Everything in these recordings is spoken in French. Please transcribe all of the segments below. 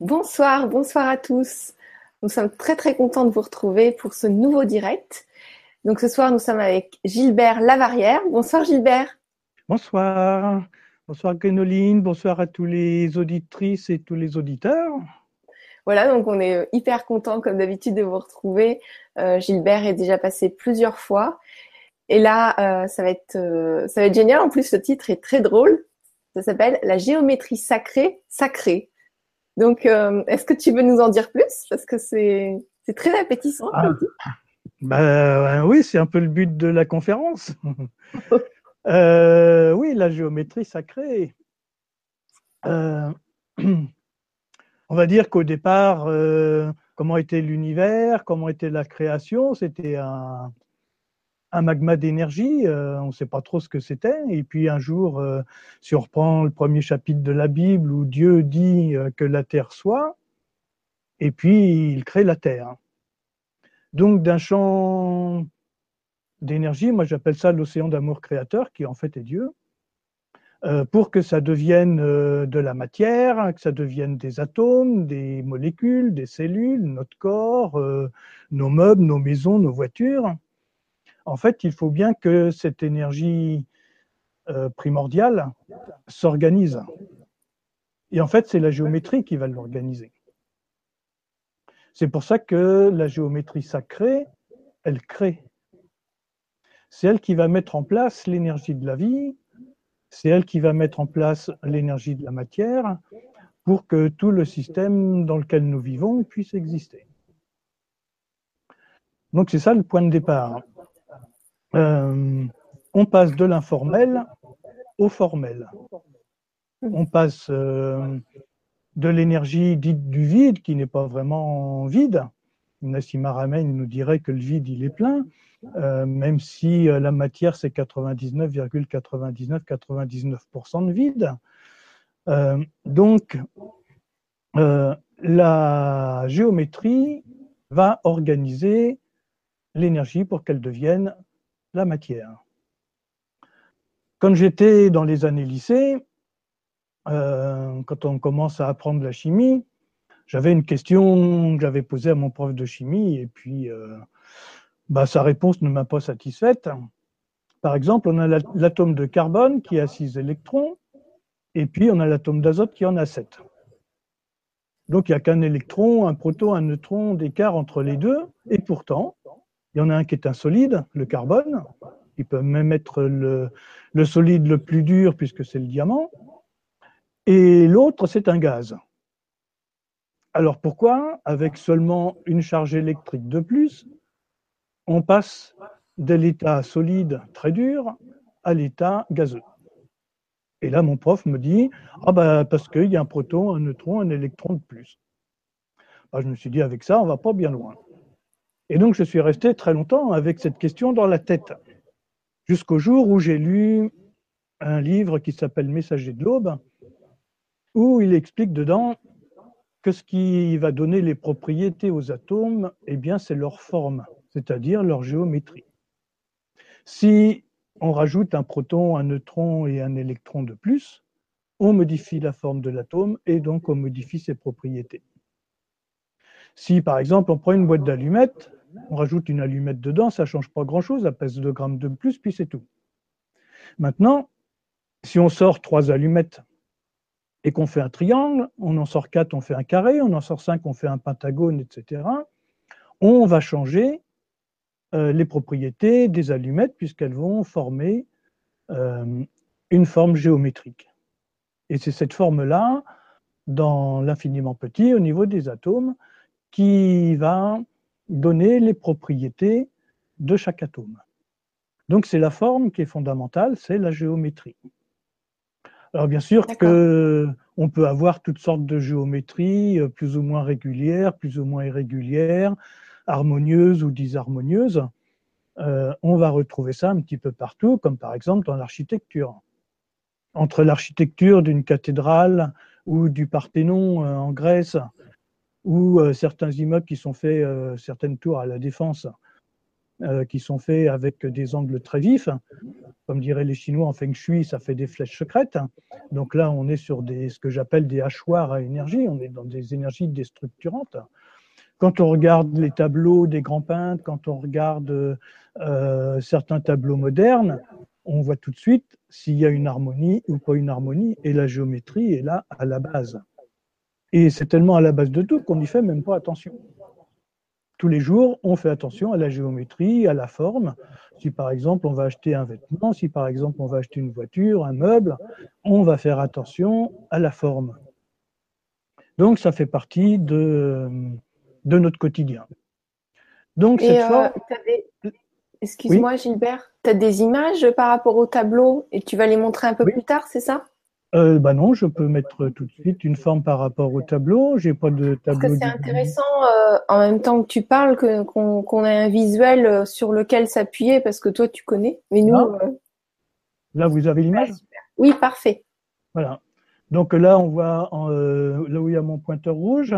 Bonsoir, bonsoir à tous. Nous sommes très très contents de vous retrouver pour ce nouveau direct. Donc ce soir, nous sommes avec Gilbert Lavarrière. Bonsoir Gilbert. Bonsoir. Bonsoir Guénoline, bonsoir à tous les auditrices et tous les auditeurs. Voilà, donc on est hyper content comme d'habitude de vous retrouver. Euh, Gilbert est déjà passé plusieurs fois. Et là, euh, ça, va être, euh, ça va être génial. En plus, le titre est très drôle. Ça s'appelle La géométrie sacrée, sacrée. Donc, euh, est-ce que tu veux nous en dire plus? Parce que c'est très appétissant. Ah, bah, oui, c'est un peu le but de la conférence. euh, oui, la géométrie sacrée. Euh, on va dire qu'au départ, euh, comment était l'univers, comment était la création, c'était un, un magma d'énergie, euh, on ne sait pas trop ce que c'était. Et puis un jour, euh, si on reprend le premier chapitre de la Bible où Dieu dit euh, que la terre soit, et puis il crée la terre. Donc d'un champ d'énergie, moi j'appelle ça l'océan d'amour créateur, qui en fait est Dieu, pour que ça devienne de la matière, que ça devienne des atomes, des molécules, des cellules, notre corps, nos meubles, nos maisons, nos voitures en fait, il faut bien que cette énergie euh, primordiale s'organise. Et en fait, c'est la géométrie qui va l'organiser. C'est pour ça que la géométrie sacrée, elle crée. C'est elle qui va mettre en place l'énergie de la vie, c'est elle qui va mettre en place l'énergie de la matière pour que tout le système dans lequel nous vivons puisse exister. Donc c'est ça le point de départ. Euh, on passe de l'informel au formel. On passe euh, de l'énergie dite du vide, qui n'est pas vraiment vide. Nassim Haramein nous dirait que le vide, il est plein, euh, même si la matière, c'est 99,9999% de vide. donc, la géométrie va organiser l'énergie pour qu'elle devienne la matière. Quand j'étais dans les années lycée, euh, quand on commence à apprendre la chimie, j'avais une question que j'avais posée à mon prof de chimie et puis euh, bah, sa réponse ne m'a pas satisfaite. Par exemple, on a l'atome de carbone qui a 6 électrons et puis on a l'atome d'azote qui en a 7. Donc il n'y a qu'un électron, un proton, un neutron d'écart entre les deux et pourtant, il y en a un qui est un solide, le carbone. Il peut même être le, solide le plus dur puisque c'est le diamant. Et l'autre, c'est un gaz. Alors pourquoi, avec seulement une charge électrique de plus, on passe de l'état solide très dur à l'état gazeux? Et là, mon prof me dit Ah, ben, parce qu'il y a un proton, un neutron, un électron de plus. Ben, je me suis dit Avec ça, on va pas bien loin. Et donc, je suis resté très longtemps avec cette question dans la tête, jusqu'au jour où j'ai lu un livre qui s'appelle Messager de l'aube, où il explique dedans que ce qui va donner les propriétés aux atomes, eh bien, c'est leur forme, c'est-à-dire leur géométrie. Si on rajoute un proton, un neutron et un électron de plus, on modifie la forme de l'atome et donc on modifie ses propriétés. Si par exemple on prend une boîte d'allumettes, on rajoute une allumette dedans, ça ne change pas grand-chose, ça pèse 2 grammes de plus, puis c'est tout. Maintenant, si on sort trois allumettes et qu'on fait un triangle, on en sort quatre, on fait un carré, on en sort cinq, on fait un pentagone, etc., on va changer euh, les propriétés des allumettes puisqu'elles vont former euh, une forme géométrique. Et c'est cette forme-là, dans l'infiniment petit, au niveau des atomes, qui va donner les propriétés de chaque atome. Donc c'est la forme qui est fondamentale, c'est la géométrie. Alors bien sûr que on peut avoir toutes sortes de géométries euh, plus ou moins régulières, plus ou moins irrégulières, harmonieuses ou disharmonieuses. Euh, on va retrouver ça un petit peu partout, comme par exemple dans l'architecture. Entre l'architecture d'une cathédrale ou du Parthénon euh, en Grèce ou euh, certains immeubles qui sont faits, euh, certaines tours à la défense, qui sont faits avec des angles très vifs. Comme diraient les Chinois en Feng Shui, ça fait des flèches secrètes. Donc là, on est sur des, ce que j'appelle des hachoirs à énergie, on est dans des énergies déstructurantes. Quand on regarde les tableaux des grands peintres, quand on regarde euh, certains tableaux modernes, on voit tout de suite s'il y a une harmonie ou pas une harmonie, et la géométrie est là à la base. Et c'est tellement à la base de tout qu'on n'y fait même pas attention. Tous les jours, on fait attention à la géométrie, à la forme. Si par exemple on va acheter un vêtement, si par exemple on va acheter une voiture, un meuble, on va faire attention à la forme. Donc ça fait partie de, de notre quotidien. Donc, cette euh, Excuse-moi, Gilbert, tu as des images par rapport au tableau et tu vas les montrer un peu plus tard, c'est ça? Euh, bah non, je peux mettre tout de suite une forme par rapport au tableau. J'ai pas de tableau. C'est intéressant euh, en même temps que tu parles qu'on ait un visuel sur lequel s'appuyer parce que toi tu connais, mais nous. Là, vous avez l'image. oui, parfait. Voilà. Donc là, on voit là où il y a mon pointeur rouge.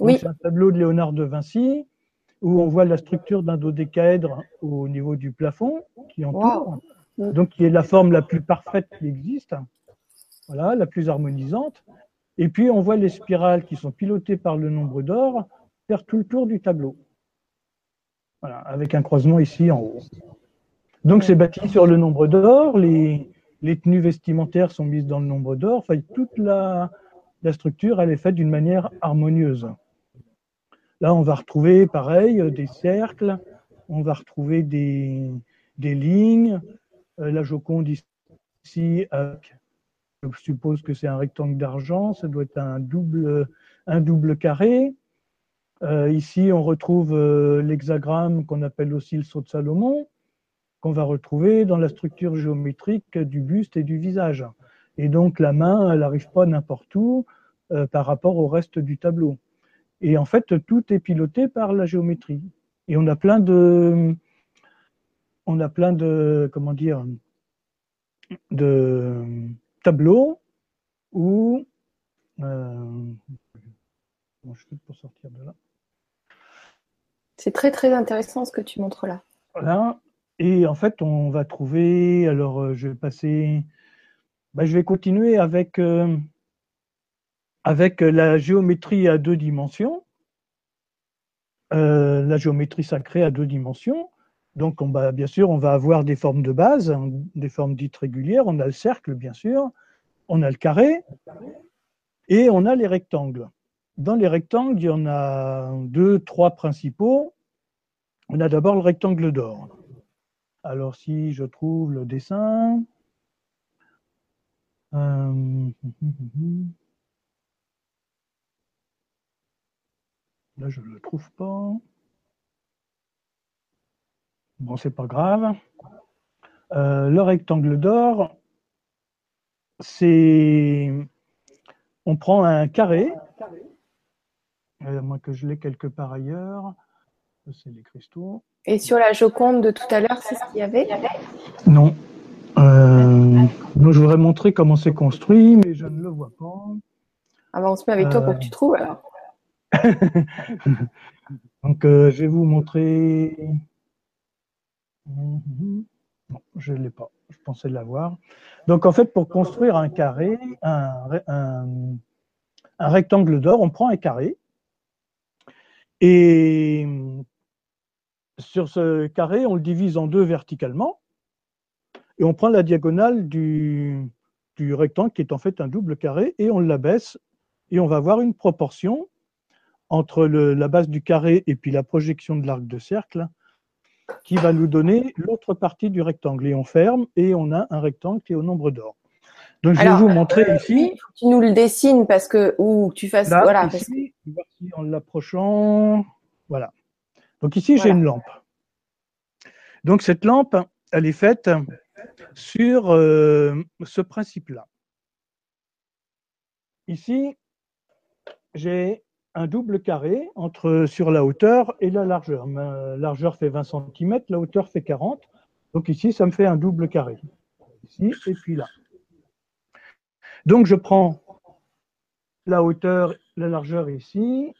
C'est un tableau de Léonard de Vinci où on voit la structure d'un dodécaèdre au niveau du plafond qui entoure, donc qui est la forme la plus parfaite qui existe, voilà, la plus harmonisante. Et puis on voit les spirales qui sont pilotées par le nombre d'or faire tout le tour du tableau. Voilà, avec un croisement ici en haut. Donc c'est bâti sur le nombre d'or, les, les tenues vestimentaires sont mises dans le nombre d'or, enfin toute la, la structure elle est faite d'une manière harmonieuse. Là, on va retrouver, pareil, euh, des cercles, on va retrouver des, lignes. Euh, la Joconde ici, je suppose que c'est un rectangle d'argent, ça doit être un double, un double carré. Euh, ici, on retrouve l'hexagramme qu'on appelle aussi le saut de Salomon, qu'on va retrouver dans la structure géométrique du buste et du visage. Et donc, la main, elle n'arrive pas n'importe où par rapport au reste du tableau. Et en fait, tout est piloté par la géométrie. Et on a plein de, on a plein de, comment dire, de tableaux où, euh, comment je fais pour sortir de là C'est très très intéressant ce que tu montres là. Voilà. Et en fait, on va trouver. Alors, euh, je vais passer. Ben, je vais continuer avec. Euh, avec la géométrie à deux dimensions, euh, la géométrie sacrée à deux dimensions. Donc, on va, bien sûr, on va avoir des formes de base, hein, des formes dites régulières. On a le cercle, bien sûr, on a le carré et on a les rectangles. Dans les rectangles, il y en a deux, trois principaux. On a d'abord le rectangle d'or. Alors, si je trouve le dessin. Euh, Là, je ne le trouve pas. Bon, c'est pas grave. Euh, le rectangle d'or, c'est. On prend un carré, à moins que je l'ai quelque part ailleurs. C'est les cristaux. Et sur la Joconde de tout à l'heure, c'est ce qu'il y avait? Non. Euh, je voudrais montrer comment c'est construit, mais je ne le vois pas. Ah ben, on se met avec toi pour que tu trouves alors. Donc, euh, je vais vous montrer. Non, je ne l'ai pas. Je pensais l'avoir. Donc, en fait, pour construire un carré, un, rectangle d'or, on prend un carré. Et sur ce carré, on le divise en deux verticalement. Et on prend la diagonale du, du rectangle, qui est en fait un double carré, et on l'abaisse. Et on va avoir une proportion entre la base du carré et puis la projection de l'arc de cercle qui va nous donner l'autre partie du rectangle. Et on ferme et on a un rectangle qui est au nombre d'or. Donc je vais vous montrer euh, ici. tu nous le dessines parce que ou tu fasses voilà. Ici, en l'approchant, voilà. Donc ici j'ai une lampe. Donc cette lampe, elle est faite sur euh, ce principe-là. Ici, j'ai un double carré entre, sur la hauteur et la largeur. Ma largeur fait 20 cm, la hauteur fait 40. Donc ici, ça me fait un double carré. Ici et puis là. Donc je prends la hauteur, la largeur ici.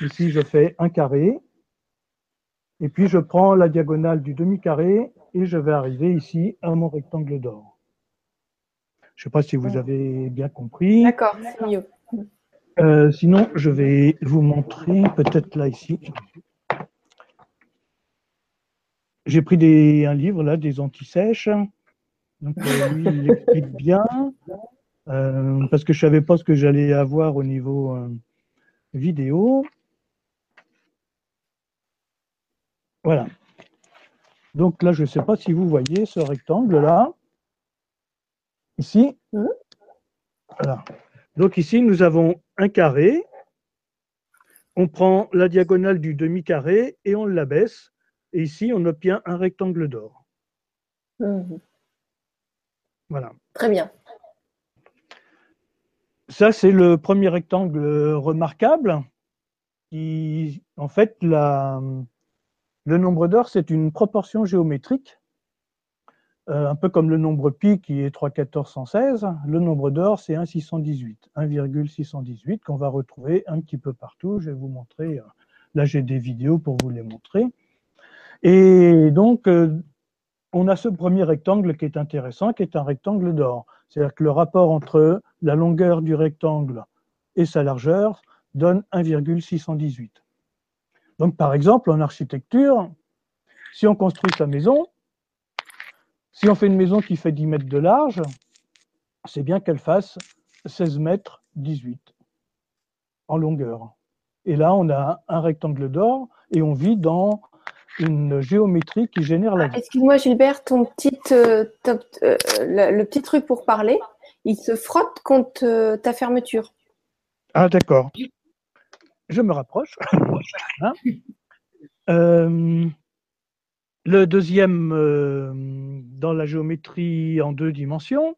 Ici, je fais un carré. Et puis je prends la diagonale du demi-carré et je vais arriver ici à mon rectangle d'or. Je ne sais pas si vous avez bien compris. D'accord, c'est mieux. Euh, sinon, je vais vous montrer, peut-être là, ici. J'ai pris des, un livre, là, des anti-sèches. Donc, euh, lui, il explique bien. Euh, parce que je ne savais pas ce que j'allais avoir au niveau vidéo. Voilà. Donc là, je ne sais pas si vous voyez ce rectangle-là. Ici. Mmh. Voilà. Donc ici, nous avons un carré. On prend la diagonale du demi-carré et on l'abaisse. Et ici, on obtient un rectangle d'or. Mmh. Voilà. Très bien. Ça, c'est le premier rectangle remarquable. Qui, en fait, la, le nombre d'or, c'est une proportion géométrique, euh, un peu comme le nombre pi qui est 3,1416. Le nombre d'or, c'est 1,618, 1,618 qu'on va retrouver un petit peu partout. Je vais vous montrer. Euh, là, j'ai des vidéos pour vous les montrer. Et donc, euh, on a ce premier rectangle qui est intéressant, qui est un rectangle d'or. C'est-à-dire que le rapport entre la longueur du rectangle et sa largeur donne 1,618. Donc, par exemple, en architecture, si on construit sa maison, si on fait une maison qui fait 10 mètres de large, c'est bien qu'elle fasse 16 mètres 18 en longueur. Et là, on a un rectangle d'or et on vit dans une géométrie qui génère la vie. Excuse-moi, Gilbert, ton petit, euh, euh, le, petit truc pour parler, il se frotte contre euh, ta fermeture. Ah, d'accord je me rapproche. Hein? Euh, le deuxième, euh, dans la géométrie en deux dimensions,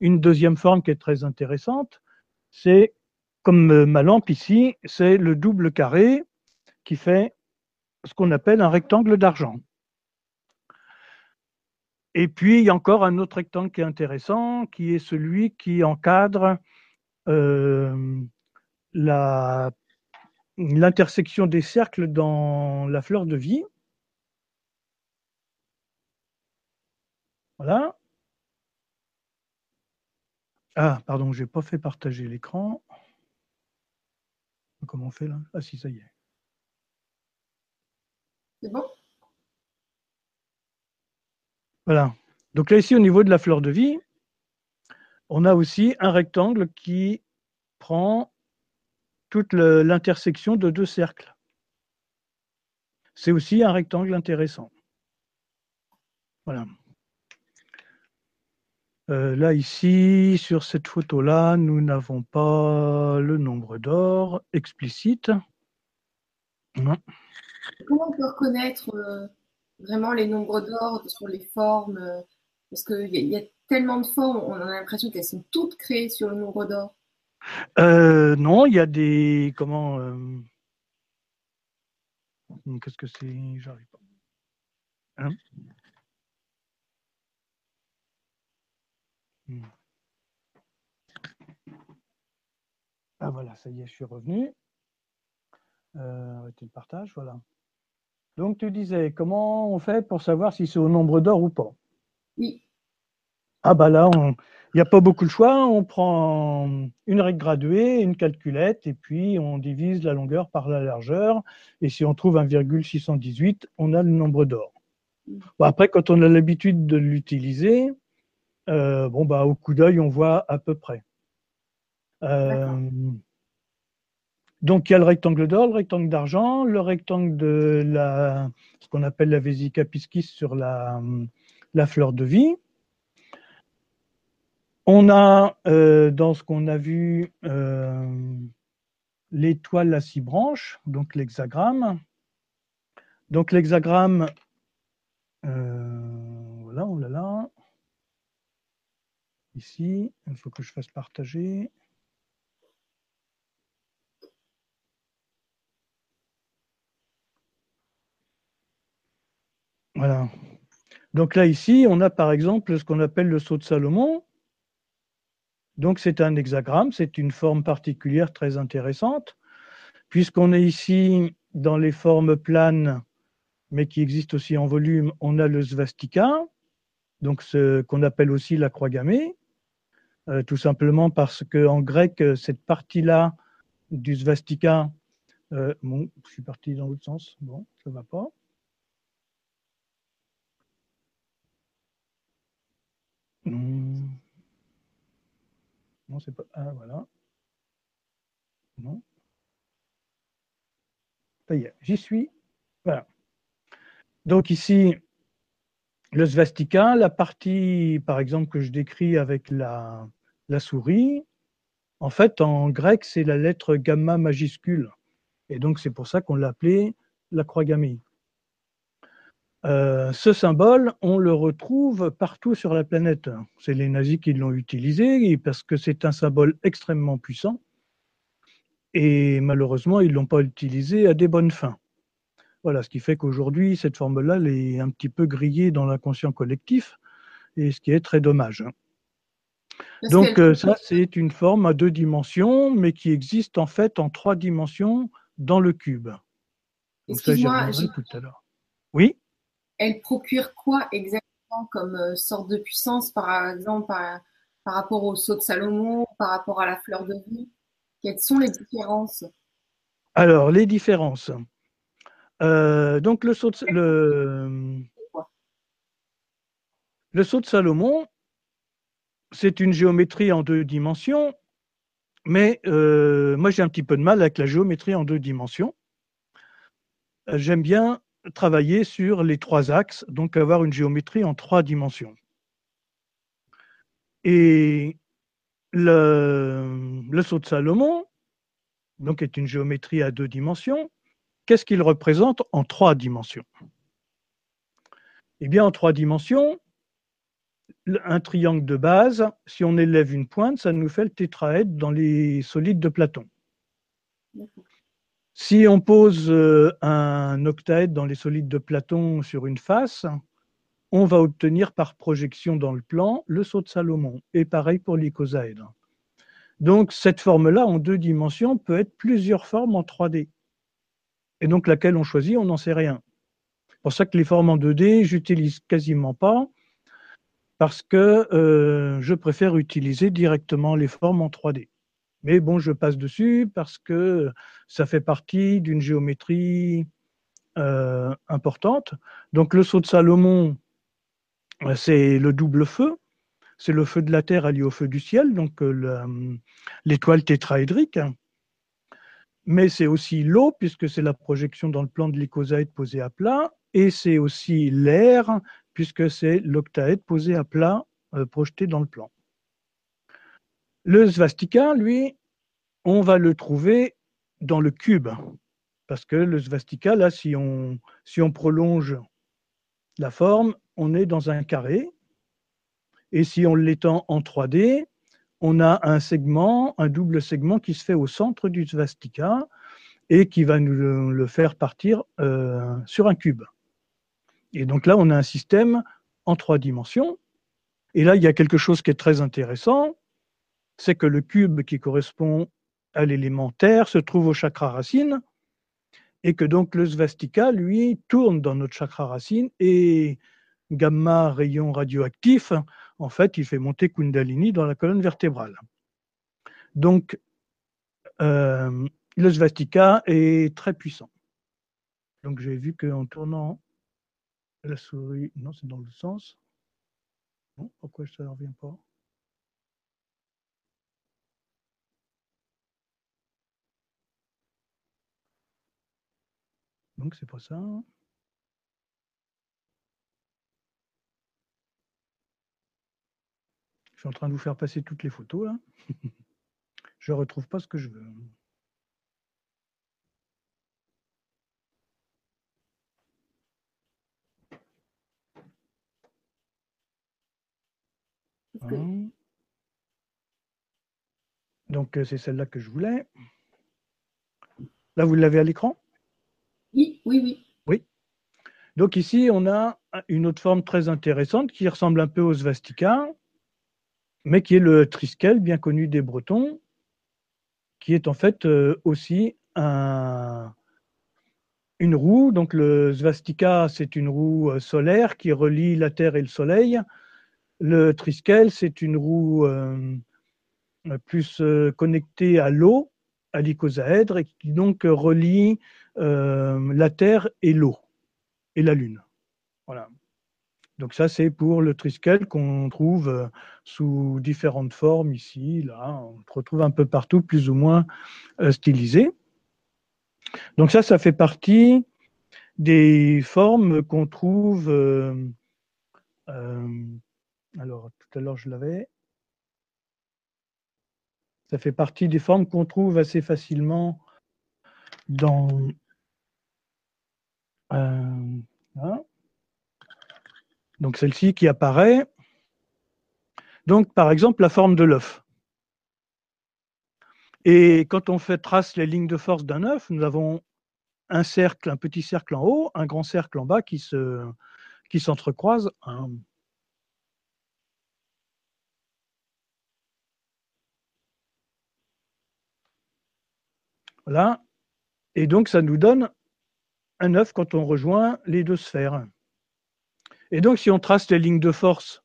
une deuxième forme qui est très intéressante, c'est comme euh, ma lampe ici, c'est le double carré qui fait ce qu'on appelle un rectangle d'argent. Et puis, il y a encore un autre rectangle qui est intéressant, qui est celui qui encadre la l'intersection des cercles dans la fleur de vie. Voilà. Ah, pardon, je n'ai pas fait partager l'écran. Comment on fait là? Ah si, ça y est. C'est bon? Voilà. Donc là, ici, au niveau de la fleur de vie, on a aussi un rectangle qui prend toute l'intersection de deux cercles. C'est aussi un rectangle intéressant. Voilà. Euh, là, ici, sur cette photo-là, nous n'avons pas le nombre d'or explicite. Comment on peut reconnaître euh, vraiment les nombres d'or sur les formes euh, Parce qu'il y, y, a tellement de formes, on a l'impression qu'elles sont toutes créées sur le nombre d'or. Euh, non, il y a des. Comment. Qu'est-ce que c'est? J'arrive pas. Hein? Hmm. ah voilà, ça y est, je suis revenu. Euh, arrêtez le partage, voilà. Donc tu disais, comment on fait pour savoir si c'est au nombre d'or ou pas? Oui. Ah bah là, il n'y a pas beaucoup de choix. On prend une règle graduée, une calculette, et puis on divise la longueur par la largeur. Et si on trouve 1,618, on a le nombre d'or. Bon, après, quand on a l'habitude de l'utiliser, euh, bon, bah, au coup d'œil, on voit à peu près. Euh, donc, il y a le rectangle d'or, le rectangle d'argent, le rectangle de la, ce qu'on appelle la vésica piscis sur la, la fleur de vie. On a, euh, dans ce qu'on a vu, l'étoile à six branches, donc l'hexagramme. Donc l'hexagramme, voilà, on l'a là. Ici, il faut que je fasse partager. Voilà. Donc là, ici, on a par exemple ce qu'on appelle le saut de Salomon. Donc c'est un hexagramme, c'est une forme particulière très intéressante, puisqu'on est ici dans les formes planes mais qui existe aussi en volume, on a le svastika, donc ce qu'on appelle aussi la croix gammée, euh, tout simplement parce qu'en grec, cette partie-là du svastika, euh, je suis parti dans l'autre sens, bon, ça ne va pas. Hmm. Non, c'est pas. Ah, voilà. Non. Ça y est, j'y suis. Voilà. Donc ici, le svastika, la partie, par exemple, que je décris avec la, souris, en fait, en grec, c'est la lettre gamma majuscule. Et donc, c'est pour ça qu'on l'appelait la croix gammée. Euh, ce symbole, on le retrouve partout sur la planète. C'est les nazis qui l'ont utilisé parce que c'est un symbole extrêmement puissant. Et malheureusement, ils ne l'ont pas utilisé à des bonnes fins. Voilà, ce qui fait qu'aujourd'hui, cette forme-là est un petit peu grillée dans l'inconscient collectif, et ce qui est très dommage. Donc euh, ça, c'est une forme à deux dimensions, mais qui existe en fait en trois dimensions dans le cube. Donc ça, j'y tout à l'heure. Oui? Elle procure quoi exactement comme euh, sorte de puissance, par exemple, par, rapport au saut de Salomon, par rapport à la fleur de vie? Quelles sont les différences? Alors, les différences. Euh, donc, le saut de, Salomon, c'est une géométrie en deux dimensions, mais euh, moi j'ai un petit peu de mal avec la géométrie en deux dimensions. J'aime bien travailler sur les trois axes, donc avoir une géométrie en trois dimensions. Et le saut de Salomon, donc est une géométrie à deux dimensions. Qu'est-ce qu'il représente en trois dimensions? Eh bien, en trois dimensions, un triangle de base, si on élève une pointe, ça nous fait le tétraèdre dans les solides de Platon. Si on pose euh, un octaèdre dans les solides de Platon sur une face, on va obtenir par projection dans le plan le saut de Salomon. Et pareil pour l'icosaèdre. Donc cette forme-là en deux dimensions peut être plusieurs formes en 3D. Et donc laquelle on choisit, on n'en sait rien. C'est pour ça que les formes en 2D, j'utilise quasiment pas, parce que euh, je préfère utiliser directement les formes en 3D. Mais bon, je passe dessus parce que ça fait partie d'une géométrie euh, importante. Donc le saut de Salomon, c'est le double feu. C'est le feu de la terre allié au feu du ciel, donc euh, l'étoile tétraédrique. Mais c'est aussi l'eau, puisque c'est la projection dans le plan de l'icosaèdre posé à plat, et c'est aussi l'air, puisque c'est l'octaèdre posé à plat, euh, projeté dans le plan. Le svastika, lui, on va le trouver dans le cube. Parce que le svastika, là, si on, si on prolonge la forme, on est dans un carré. Et si on l'étend en 3D, on a un segment, un double segment qui se fait au centre du svastika et qui va nous le faire partir euh, sur un cube. Et donc là, on a un système en trois dimensions. Et là, il y a quelque chose qui est très intéressant, c'est que le cube qui correspond à l'élément terre se trouve au chakra racine et que donc le svastika, lui, tourne dans notre chakra racine et gamma rayon radioactif, en fait, il fait monter Kundalini dans la colonne vertébrale. Donc, euh, le svastika est très puissant. Donc, j'ai vu qu'en tournant la souris, non, c'est dans le sens. pourquoi ça ne revient pas? Donc c'est pas ça. Suis en train de vous faire passer toutes les photos là. je ne retrouve pas ce que je veux. Hein. Donc euh, c'est celle-là que je voulais. Là, vous l'avez à l'écran? Oui, oui, oui. Oui. Donc ici, on a une autre forme très intéressante qui ressemble un peu au svastika, mais qui est le triskel, bien connu des Bretons, qui est en fait euh, aussi une roue. Donc le svastika, c'est une roue euh, solaire qui relie la Terre et le Soleil. Le triskel, c'est une roue euh, plus connectée à l'eau, à l'icosaèdre, et qui donc relie la Terre et l'eau et la Lune. Voilà. Donc ça, c'est pour le triskel qu'on trouve sous différentes formes ici, là. On le retrouve un peu partout, plus ou moins stylisé. Donc ça, ça fait partie des formes qu'on trouve. Euh, euh, alors, tout à l'heure, je l'avais. Ça fait partie des formes qu'on trouve assez facilement dans. Euh. Donc celle-ci qui apparaît. Donc, par exemple, la forme de l'œuf. Et quand on fait trace les lignes de force d'un œuf, nous avons un cercle, un petit cercle en haut, un grand cercle en bas qui se qui s'entrecroisent. Voilà. Et donc ça nous donne un œuf quand on rejoint les deux sphères. Et donc si on trace les lignes de force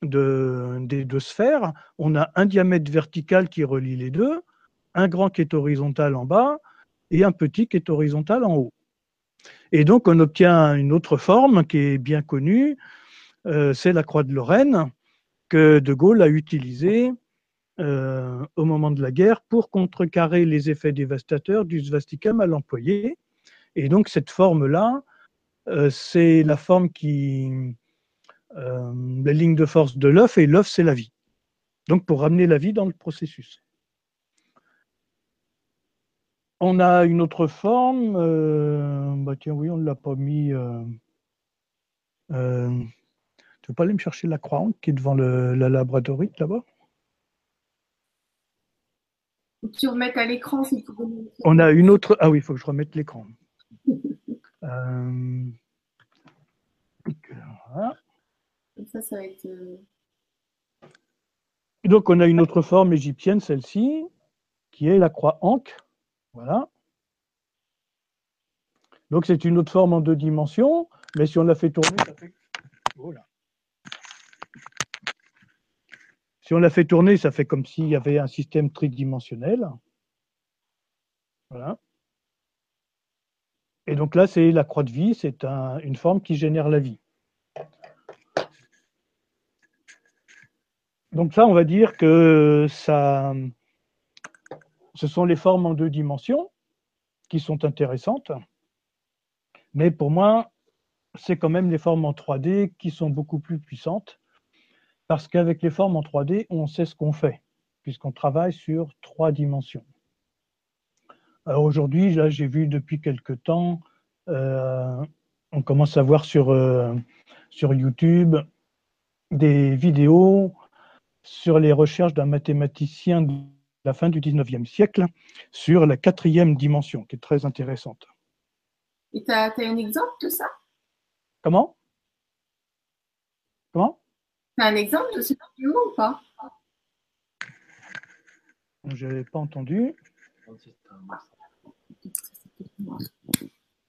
de, des deux sphères, on a un diamètre vertical qui relie les deux, un grand qui est horizontal en bas et un petit qui est horizontal en haut. Et donc on obtient une autre forme qui est bien connue, euh, c'est la croix de Lorraine que De Gaulle a utilisée euh, au moment de la guerre pour contrecarrer les effets dévastateurs du svastika mal employé. Et donc cette forme-là, c'est la forme qui, euh, la ligne de force de l'œuf et l'œuf c'est la vie. Donc pour ramener la vie dans le processus. On a une autre forme. Euh, bah tiens, oui, on ne l'a pas mis. Euh, euh, tu veux pas aller me chercher la croix qui est devant le, la labradorite là-bas? Tu remettes à l'écran si tu On a une autre. Ah oui, il faut que je remette l'écran. Euh... voilà. Ça, ça va être. Donc, on a une autre forme égyptienne, celle-ci, qui est la croix Ankh. Voilà. Donc, c'est une autre forme en deux dimensions, mais si on la fait tourner, ça fait. Voilà. Si on la fait tourner, ça fait comme s'il y avait un système tridimensionnel. Voilà. Et donc là, c'est la croix de vie, c'est un, une forme qui génère la vie. Donc ça, on va dire que ça, ce sont les formes en deux dimensions qui sont intéressantes. Mais pour moi, c'est quand même les formes en 3D qui sont beaucoup plus puissantes. Parce qu'avec les formes en 3D, on sait ce qu'on fait, puisqu'on travaille sur trois dimensions. Alors aujourd'hui, là, j'ai vu depuis quelque temps, euh, on commence à voir sur, euh, sur YouTube des vidéos sur les recherches d'un mathématicien de la fin du 19e siècle sur la quatrième dimension, qui est très intéressante. Et tu as, un exemple de ça? Comment? Comment? Tu as un exemple de cette vidéo ou pas? Je n'avais pas entendu.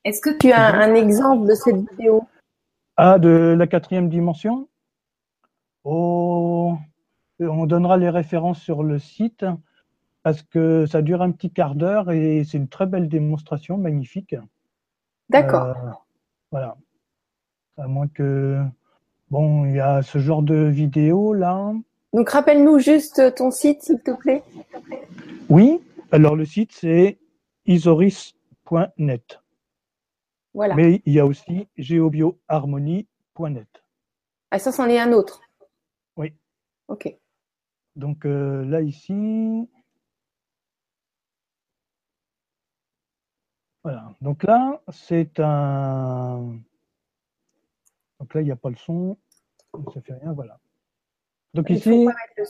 Est-ce que tu as un exemple de cette vidéo? Ah, de la quatrième dimension? Oh, on donnera les références sur le site parce que ça dure un petit quart d'heure et c'est une très belle démonstration, magnifique. D'accord. Euh, voilà. À moins que. Bon, il y a ce genre de vidéo là. Donc rappelle-nous juste ton site, s'il te plaît. Oui, alors le site c'est isoris.net. Voilà. Mais il y a aussi geobioharmonie.net. Ah, ça, c'en est un autre. Oui. Ok. Donc euh, là, ici, voilà. Donc là, c'est un. Donc là, il n'y a pas le son, ça fait rien, voilà. Donc ici,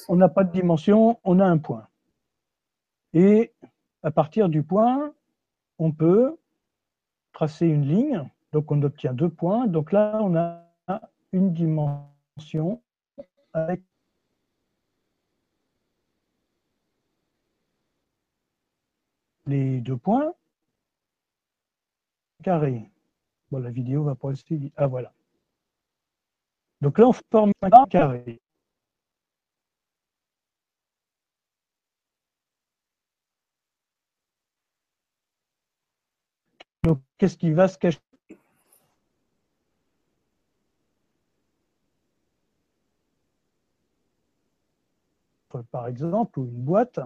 on n'a pas de dimension, on a un point. Et à partir du point, on peut tracer une ligne. Donc on obtient deux points. Donc là, on a une dimension avec les deux points. carré. Bon, la vidéo va pas rester. Ah, voilà. Donc là, on forme un carré. Donc, qu'est-ce qui va se cacher? Par exemple, ou une boîte.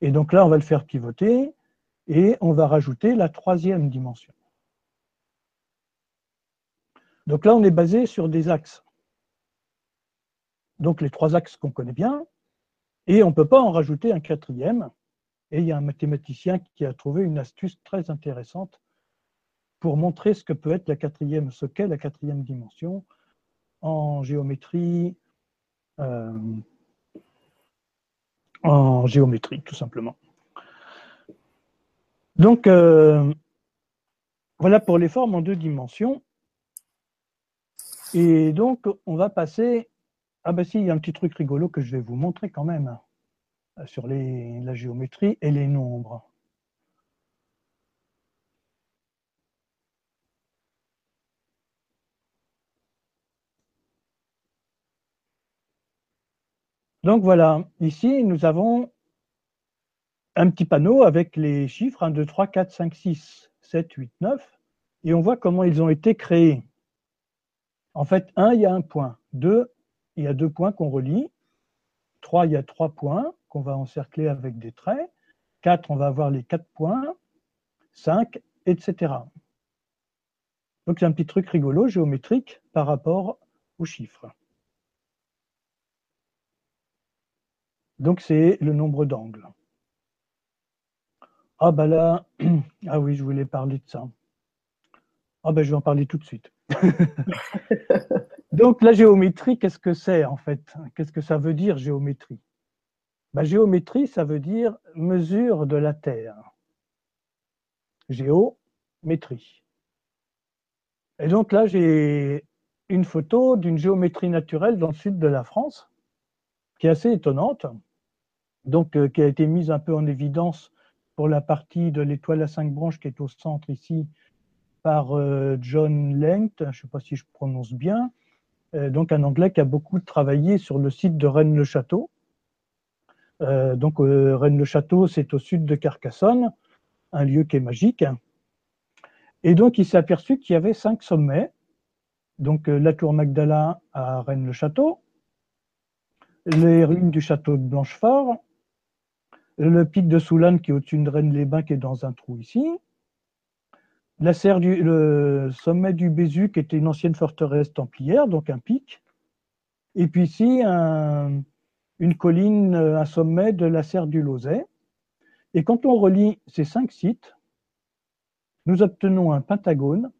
Et donc là, on va le faire pivoter et on va rajouter la troisième dimension. Donc là, on est basé sur des axes. Donc les trois axes qu'on connaît bien, et on ne peut pas en rajouter un quatrième. Et il y a un mathématicien qui a trouvé une astuce très intéressante pour montrer ce que peut être la quatrième, ce qu'est la quatrième dimension en géométrie, euh, en géométrie, tout simplement. Donc, euh, voilà pour les formes en deux dimensions. Et donc, on va passer... Ah ben si, il y a un petit truc rigolo que je vais vous montrer quand même sur les, la géométrie et les nombres. Donc voilà, ici, nous avons un petit panneau avec les chiffres 1, 2, 3, 4, 5, 6, 7, 8, 9, et on voit comment ils ont été créés. En fait, 1, il y a un point. 2, il y a deux points qu'on relie. 3, il y a trois points qu'on va encercler avec des traits. 4, on va avoir les quatre points. 5, etc. Donc c'est un petit truc rigolo, géométrique, par rapport aux chiffres. Donc c'est le nombre d'angles. Ah bah là, ah oui, je voulais parler de ça. Ah ben je vais en parler tout de suite. Donc la géométrie, qu'est-ce que c'est en fait? Qu'est-ce que ça veut dire géométrie? Bah, Géométrie, ça veut dire mesure de la Terre. Géométrie. Et donc là, j'ai une photo d'une géométrie naturelle dans le sud de la France, qui est assez étonnante donc euh, qui a été mise un peu en évidence pour la partie de l'étoile à cinq branches qui est au centre ici par euh, John Lengt, je ne sais pas si je prononce bien, euh, donc un Anglais qui a beaucoup travaillé sur le site de Rennes-le-Château. Donc Rennes-le-Château, c'est au sud de Carcassonne, un lieu qui est magique. Et donc il s'est aperçu qu'il y avait cinq sommets, donc la tour Magdala à Rennes-le-Château, les ruines du château de Blanchefort, le pic de Soulane qui est au-dessus de Rennes-les-Bains qui est dans un trou ici, la le sommet du Bézu qui était une ancienne forteresse templière, donc un pic, et puis ici une colline, un sommet de la serre du Lauzet. Et quand on relie ces cinq sites, nous obtenons un pentagone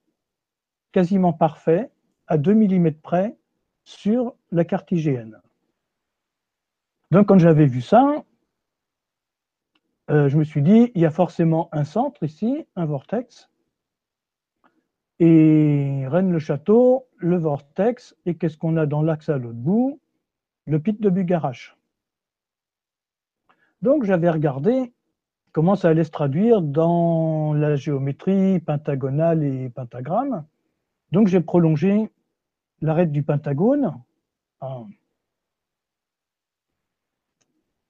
quasiment parfait à 2 mm près sur la carte IGN. Donc quand j'avais vu ça, euh, je me suis dit, il y a forcément un centre ici, un vortex, et Rennes-le-Château, le vortex, et qu'est-ce qu'on a dans l'axe à l'autre bout? Le pit de Bugarache. Donc j'avais regardé comment ça allait se traduire dans la géométrie pentagonale et pentagramme. Donc j'ai prolongé l'arête du pentagone.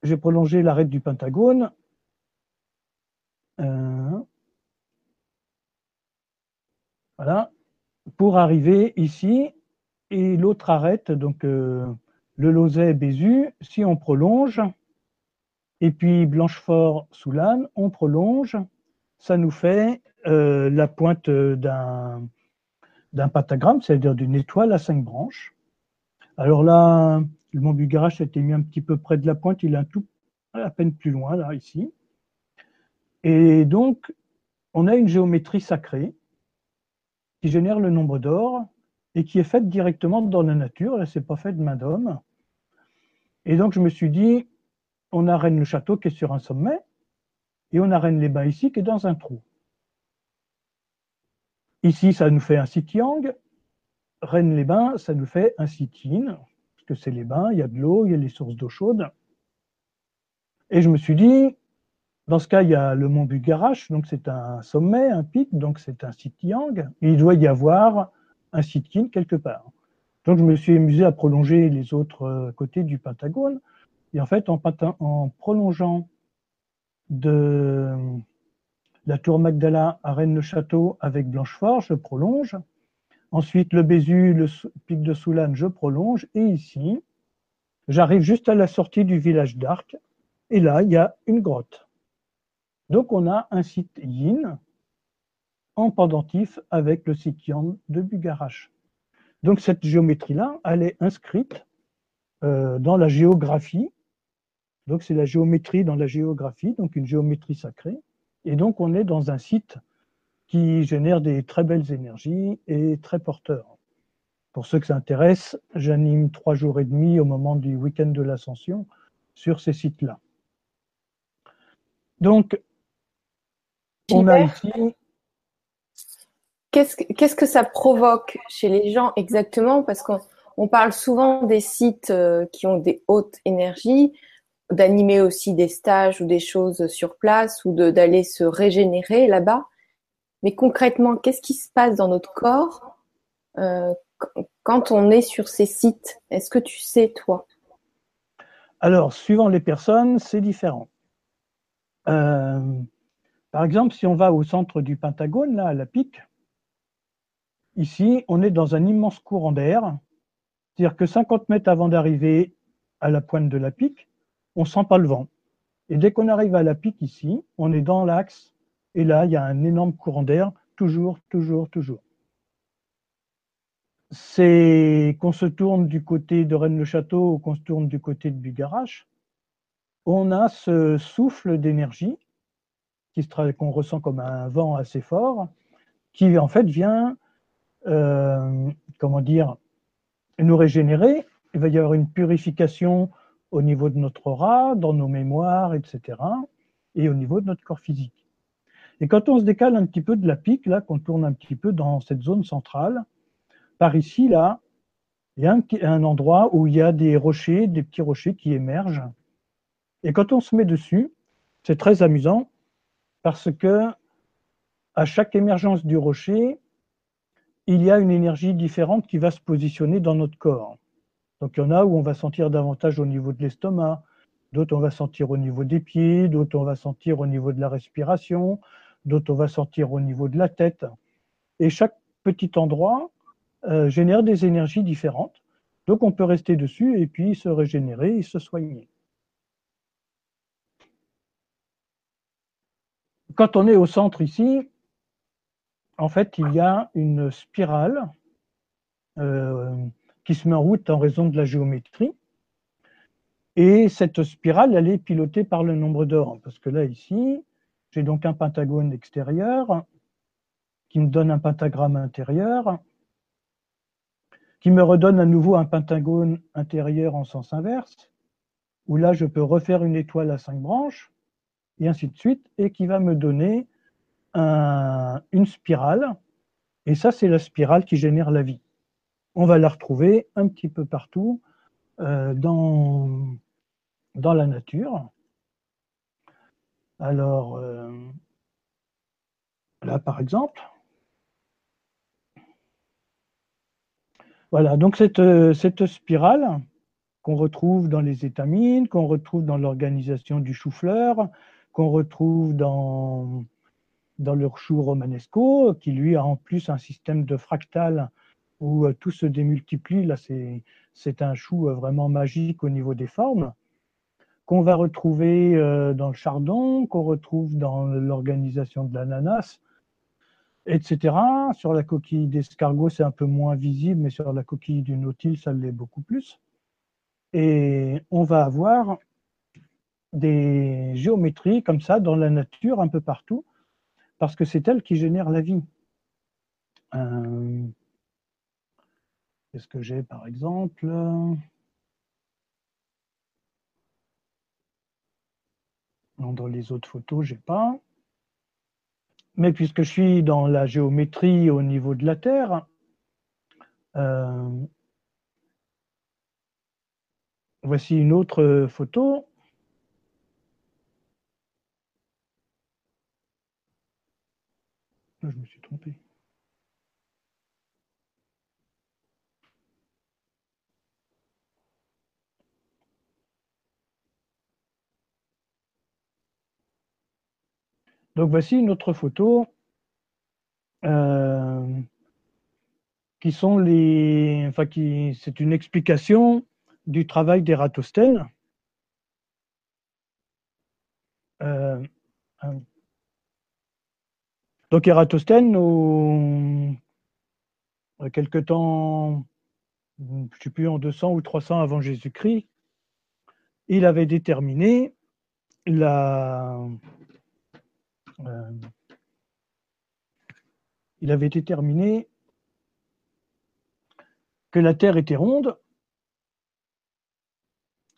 J'ai prolongé l'arête du pentagone euh, voilà, pour arriver ici, et l'autre arrête, donc euh, le Lozet Bézu, si on prolonge, et puis Blanchefort-Soulane, on prolonge, ça nous fait euh, la pointe d'un d'un pentagramme, c'est-à-dire d'une étoile à cinq branches. Alors là, le mont Bugarache a été mis un petit peu près de la pointe, il est un tout à peine plus loin, là, ici. Et donc, on a une géométrie sacrée qui génère le nombre d'or et qui est faite directement dans la nature. Là, c'est pas fait de main d'homme. Et donc, je me suis dit, on a Rennes-le-Château qui est sur un sommet et on a Rennes-les-Bains ici qui est dans un trou. Ici, ça nous fait un sitiang. Rennes-les-Bains, ça nous fait un sitine, parce que c'est les bains, il y a de l'eau, il y a les sources d'eau chaude. Et je me suis dit, Dans ce cas, il y a le mont Bugarache, donc c'est un sommet, un pic, donc c'est un site yang, et il doit y avoir un site kin quelque part. Donc je me suis amusé à prolonger les autres euh, côtés du Pentagone, et en fait, en, prolongeant de la tour Magdala à Rennes-le-Château avec Blanchefort, je prolonge. Ensuite, le Bézu, le pic de Soulane, je prolonge. Et ici, j'arrive juste à la sortie du village d'Arc. Et là, il y a une grotte. Donc, on a un site yin en pendentif avec le site yang de Bugarache. Donc, cette géométrie-là, elle est inscrite euh, dans la géographie. Donc, c'est la géométrie dans la géographie, donc une géométrie sacrée. Et donc, on est dans un site qui génère des très belles énergies et très porteur. Pour ceux que ça intéresse, j'anime trois jours et demi au moment du week-end de l'ascension sur ces sites-là. Donc, on a ici. Qu'est-ce que ça provoque chez les gens exactement? Parce qu'on parle souvent des sites euh, qui ont des hautes énergies, d'animer aussi des stages ou des choses sur place ou d'aller se régénérer là-bas. Mais concrètement, qu'est-ce qui se passe dans notre corps euh, quand on est sur ces sites? Est-ce que tu sais, toi? Alors, suivant les personnes, c'est différent. Euh, par exemple, si on va au centre du Pentagone, là, à la pique, ici, on est dans un immense courant d'air. C'est-à-dire que 50 mètres avant d'arriver à la pointe de la pique, on sent pas le vent. Et dès qu'on arrive à la pique ici, on est dans l'axe, et là, il y a un énorme courant d'air, toujours, toujours, toujours. C'est qu'on se tourne du côté de Rennes-le-Château ou qu'on se tourne du côté de Bugarache, on a ce souffle d'énergie qu'on ressent comme un vent assez fort, qui en fait vient, euh, comment dire, nous régénérer. Il va y avoir une purification au niveau de notre aura, dans nos mémoires, etc., et au niveau de notre corps physique. Et quand on se décale un petit peu de la pique, là, qu'on tourne un petit peu dans cette zone centrale, par ici, là, il y a un, un, endroit où il y a des rochers, des petits rochers qui émergent. Et quand on se met dessus, c'est très amusant parce que à chaque émergence du rocher, il y a une énergie différente qui va se positionner dans notre corps. Donc il y en a où on va sentir davantage au niveau de l'estomac, d'autres on va sentir au niveau des pieds, d'autres on va sentir au niveau de la respiration, d'autres on va sentir au niveau de la tête. Et chaque petit endroit euh, génère des énergies différentes. Donc on peut rester dessus et puis se régénérer et se soigner. Quand on est au centre ici, en fait, il y a une spirale euh, qui se met en route en raison de la géométrie. Et cette spirale, elle est pilotée par le nombre d'or. Parce que là, ici, j'ai donc un pentagone extérieur qui me donne un pentagramme intérieur, qui me redonne à nouveau un pentagone intérieur en sens inverse, où là, je peux refaire une étoile à cinq branches, et ainsi de suite, et qui va me donner une spirale. Et ça, c'est la spirale qui génère la vie on va la retrouver un petit peu partout euh, dans, dans la nature. Alors, euh, là par exemple, voilà, donc cette, cette spirale qu'on retrouve dans les étamines, qu'on retrouve dans l'organisation du chou-fleur, qu'on retrouve dans, dans le chou romanesco, qui lui a en plus un système de fractal où euh, tout se démultiplie. Là, c'est un chou euh, vraiment magique au niveau des formes, qu'on va retrouver euh, dans le chardon, qu'on retrouve dans l'organisation de l'ananas, etc. Sur la coquille d'escargot, c'est un peu moins visible, mais sur la coquille du nautile, ça l'est beaucoup plus. Et on va avoir des géométries comme ça dans la nature un peu partout, parce que c'est elle qui génère la vie. Qu'est-ce que j'ai par exemple Dans les autres photos, j'ai pas. Mais puisque je suis dans la géométrie au niveau de la Terre, euh, voici une autre photo. Je me suis trompé. Donc voici une autre photo euh, qui sont les, enfin qui, c'est une explication du travail d'Ératosthène. Euh, donc Ératosthène, au, quelque temps, je ne sais plus, en 200 ou 300 avant Jésus-Christ, il avait déterminé la, euh, il avait déterminé que la Terre était ronde.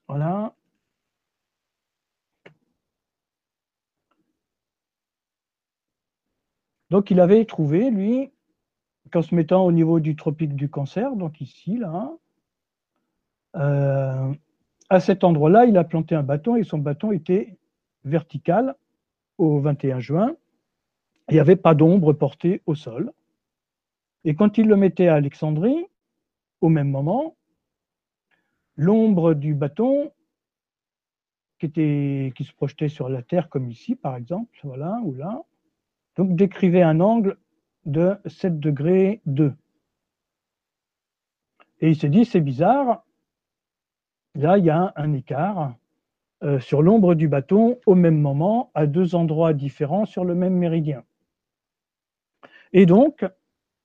Voilà. Donc il avait trouvé, lui, qu'en se mettant au niveau du tropique du cancer, donc ici, là, euh, à cet endroit-là, il a planté un bâton et son bâton était vertical au 21 juin. Il n'y avait pas d'ombre portée au sol. Et quand il le mettait à Alexandrie, au même moment, l'ombre du bâton qui, se projetait sur la Terre, comme ici par exemple, voilà, ou là, donc décrivait un angle de 7 degrés 2. Et il s'est dit, c'est bizarre, là il y a un, écart euh, sur l'ombre du bâton au même moment, à deux endroits différents sur le même méridien. Et donc,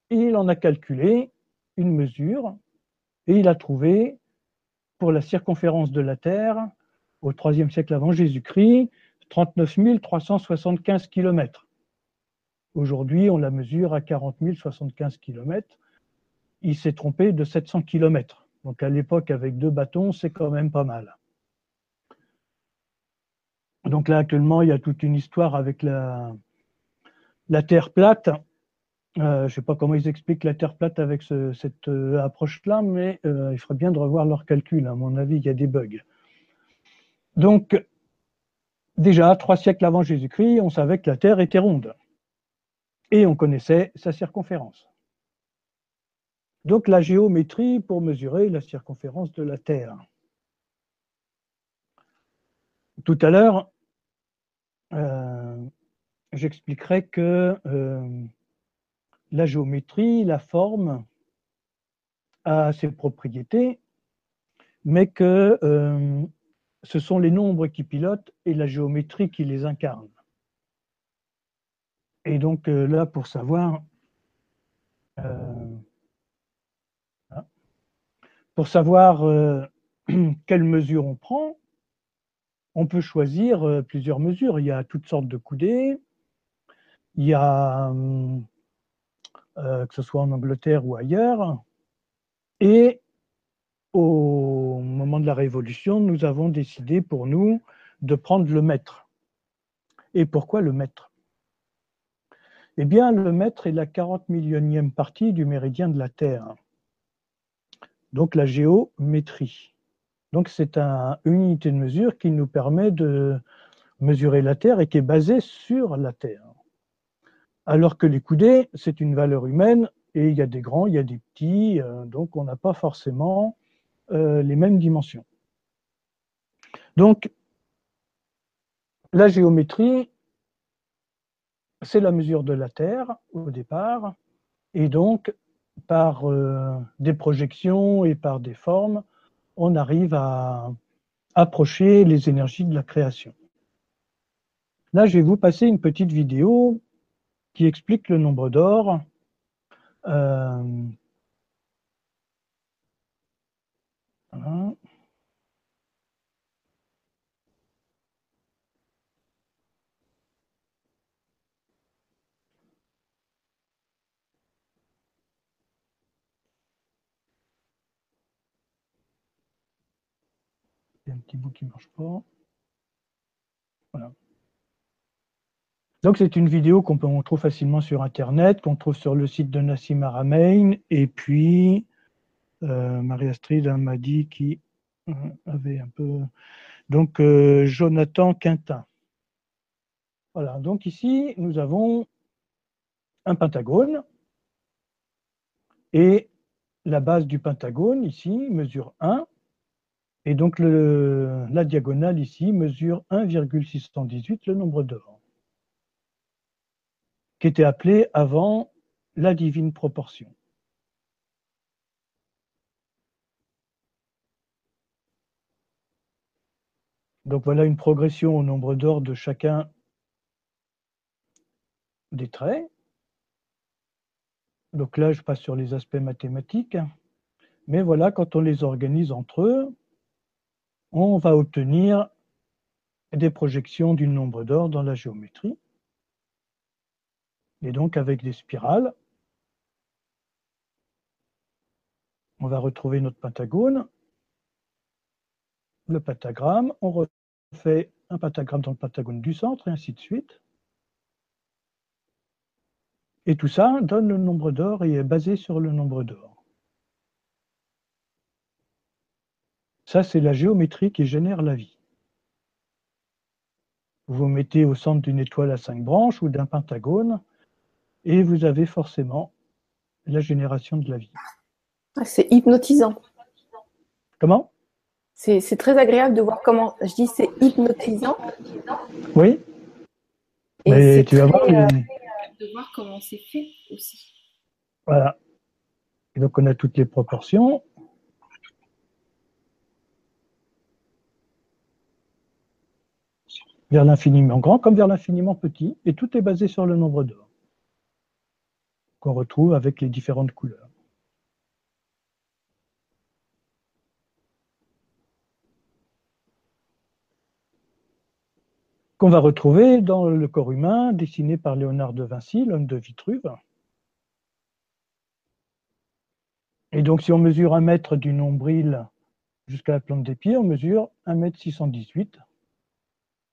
il en a calculé une mesure et il a trouvé pour la circonférence de la Terre au IIIe siècle avant Jésus-Christ 39 375 km. Aujourd'hui, on la mesure à 40 075 km. Il s'est trompé de 700 km. Donc à l'époque, avec deux bâtons, c'est quand même pas mal. Donc là, actuellement, il y a toute une histoire avec la, Terre plate. Euh, je ne sais pas comment ils expliquent la Terre plate avec cette euh, approche-là, mais euh, il faudrait bien de revoir leurs calculs. À mon avis, il y a des bugs. Donc, déjà, trois siècles avant Jésus-Christ, on savait que la Terre était ronde et on connaissait sa circonférence. Donc la géométrie pour mesurer la circonférence de la Terre. Tout à l'heure, euh, j'expliquerai que euh, la géométrie, la forme, a ses propriétés, mais que euh, ce sont les nombres qui pilotent et la géométrie qui les incarne. Et donc euh, là, pour savoir, euh, pour savoir euh, quelle mesure on prend, on peut choisir plusieurs mesures. Il y a toutes sortes de coudées. Il y a, que ce soit en Angleterre ou ailleurs. Et au moment de la Révolution, nous avons décidé pour nous de prendre le mètre. Et pourquoi le mètre eh bien, le mètre est la 40 millionième partie du méridien de la Terre. Donc la géométrie. Donc c'est une unité de mesure qui nous permet de mesurer la Terre et qui est basée sur la Terre. Alors que les coudées, c'est une valeur humaine et il y a des grands, il y a des petits, euh, donc on n'a pas forcément euh, les mêmes dimensions. Donc la géométrie, c'est la mesure de la Terre au départ, et donc par euh, des projections et par des formes, on arrive à approcher les énergies de la création. Là, je vais vous passer une petite vidéo qui explique le nombre d'or. Euh, petit bout qui ne marche pas. Voilà. Donc c'est une vidéo qu'on peut trouve facilement sur Internet, qu'on trouve sur le site de Nassim Aramein, et puis euh, Marie-Astrid m'a dit qui euh, avait un peu... Donc euh, Jonathan Quintin. Voilà, donc ici nous avons un pentagone. Et la base du pentagone, ici, mesure 1. Et donc la diagonale ici mesure 1,618, le nombre d'or, qui était appelé avant la divine proportion. Donc voilà une progression au nombre d'or de chacun des traits. Donc là, je passe sur les aspects mathématiques. Mais voilà, quand on les organise entre eux, on va obtenir des projections du nombre d'or dans la géométrie. Et donc avec des spirales, on va retrouver notre pentagone, le pentagramme, on fait un pentagramme dans le pentagone du centre, et ainsi de suite. Et tout ça donne le nombre d'or et est basé sur le nombre d'or. Ça, c'est la géométrie qui génère la vie. Vous vous mettez au centre d'une étoile à cinq branches ou d'un pentagone, et vous avez forcément la génération de la vie. Ah, c'est hypnotisant. Comment? C'est très agréable de voir comment. Je dis c'est hypnotisant. Oui. Et tu vas voir. Euh, de voir comment c'est fait aussi. Voilà. Et donc on a toutes les proportions. Vers l'infiniment grand comme vers l'infiniment petit. Et tout est basé sur le nombre d'or qu'on retrouve avec les différentes couleurs. qu'on va retrouver dans le corps humain dessiné par Léonard de Vinci, l'homme de Vitruve. Et donc, si on mesure un mètre du nombril jusqu'à la plante des pieds, on mesure 1 mètre 618.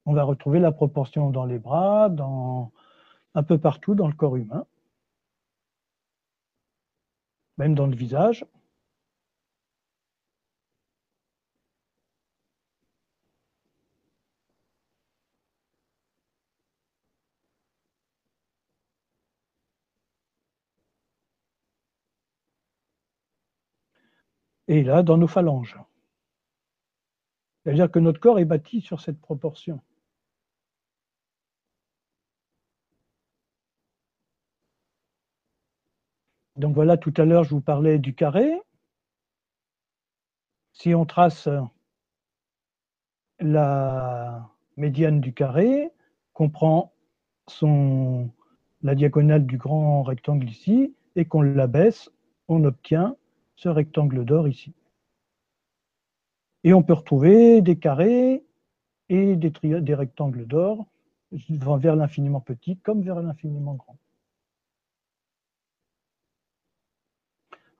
On va retrouver la proportion dans les bras, dans, un peu partout dans le corps humain, même dans le visage. et là dans nos phalanges. C'est-à-dire que notre corps est bâti sur cette proportion. Donc voilà, tout à l'heure, je vous parlais du carré. Si on trace la médiane du carré, qu'on prend la diagonale du grand rectangle ici, et qu'on l'abaisse, on obtient ce rectangle d'or ici. Et on peut retrouver des carrés et des, des rectangles d'or vers l'infiniment petit comme vers l'infiniment grand.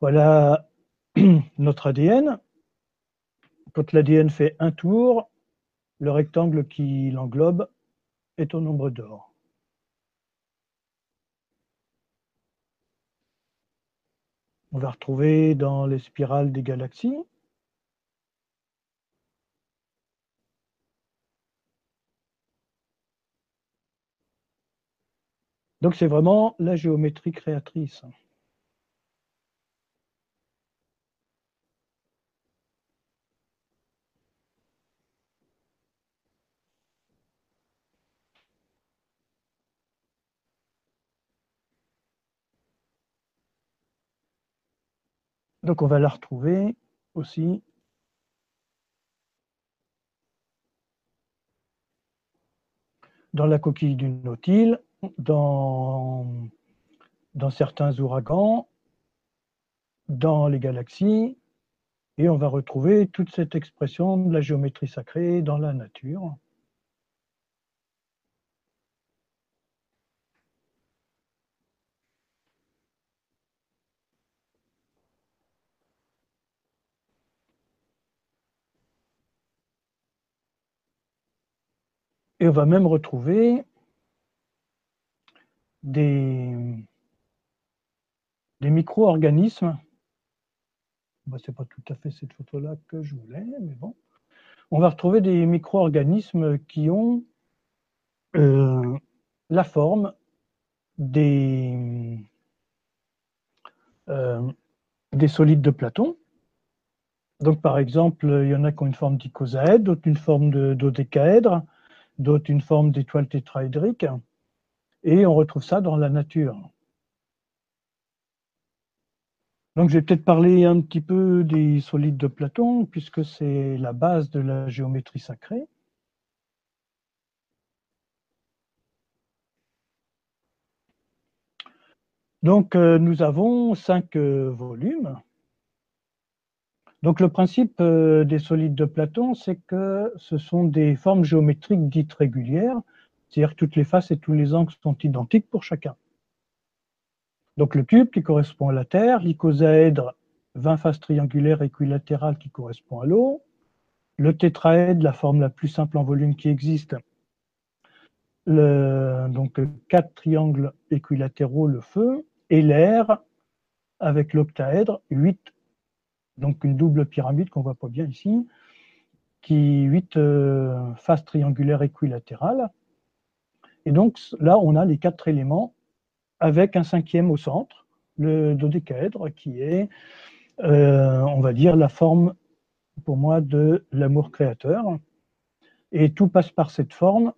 Voilà notre ADN. Quand l'ADN fait un tour, le rectangle qui l'englobe est au nombre d'or. On va retrouver dans les spirales des galaxies. Donc c'est vraiment la géométrie créatrice. Donc on va la retrouver aussi dans la coquille du nautile, dans, dans certains ouragans, dans les galaxies, et on va retrouver toute cette expression de la géométrie sacrée dans la nature. Et on va même retrouver des, micro-organismes. Ce n'est pas tout à fait cette photo-là que je voulais, mais bon. On va retrouver des micro-organismes qui ont euh, la forme des, euh, des solides de Platon. Donc, par exemple, il y en a qui ont une forme d'icosaèdre, d'autres une forme de dodécaèdre, d'autres une forme d'étoile tétraédrique. Et on retrouve ça dans la nature. Donc, je vais peut-être parler un petit peu des solides de Platon, puisque c'est la base de la géométrie sacrée. Donc, euh, nous avons cinq euh, volumes. Donc, le principe euh, des solides de Platon, c'est que ce sont des formes géométriques dites régulières, c'est-à-dire que toutes les faces et tous les angles sont identiques pour chacun. Donc, le cube qui correspond à la Terre, l'icosaèdre, 20 faces triangulaires équilatérales qui correspond à l'eau, le tétraèdre, la forme la plus simple en volume qui existe, donc quatre triangles équilatéraux, le feu, et l'air avec l'octaèdre, 8, donc une double pyramide qu'on voit pas bien ici, qui 8 euh, faces triangulaires équilatérales. Et donc là, on a les quatre éléments avec un cinquième au centre, le dodécaèdre, qui est, euh, on va dire, la forme pour moi de l'amour créateur. Et tout passe par cette forme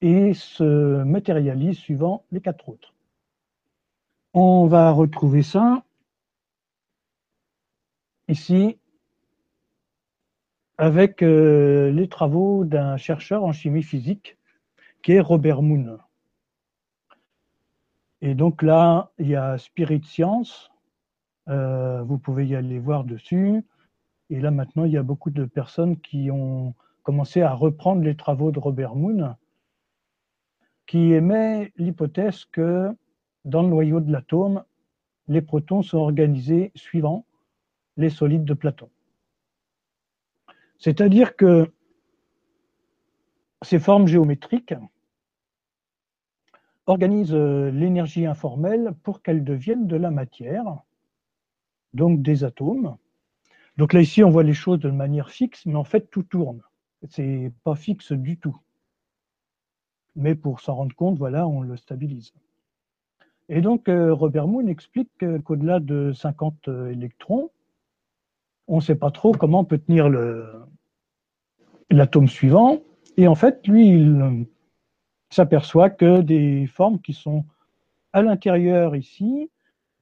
et se matérialise suivant les quatre autres. On va retrouver ça ici avec euh, les travaux d'un chercheur en chimie physique qui est Robert Moon. Et donc là, il y a Spirit Science, euh, vous pouvez y aller voir dessus. Et là maintenant, il y a beaucoup de personnes qui ont commencé à reprendre les travaux de Robert Moon, qui émet l'hypothèse que dans le noyau de l'atome, les protons sont organisés suivant les solides de Platon. C'est-à-dire que ces formes géométriques organisent l'énergie informelle pour qu'elle devienne de la matière, donc des atomes. Donc là, ici, on voit les choses de manière fixe, mais en fait, tout tourne. C'est pas fixe du tout. Mais pour s'en rendre compte, voilà, on le stabilise. Et donc, euh, Robert Moon explique qu'au-delà de 50 euh, électrons, on ne sait pas trop comment peut tenir l'atome suivant. Et en fait, lui, il euh, s'aperçoit que des formes qui sont à l'intérieur ici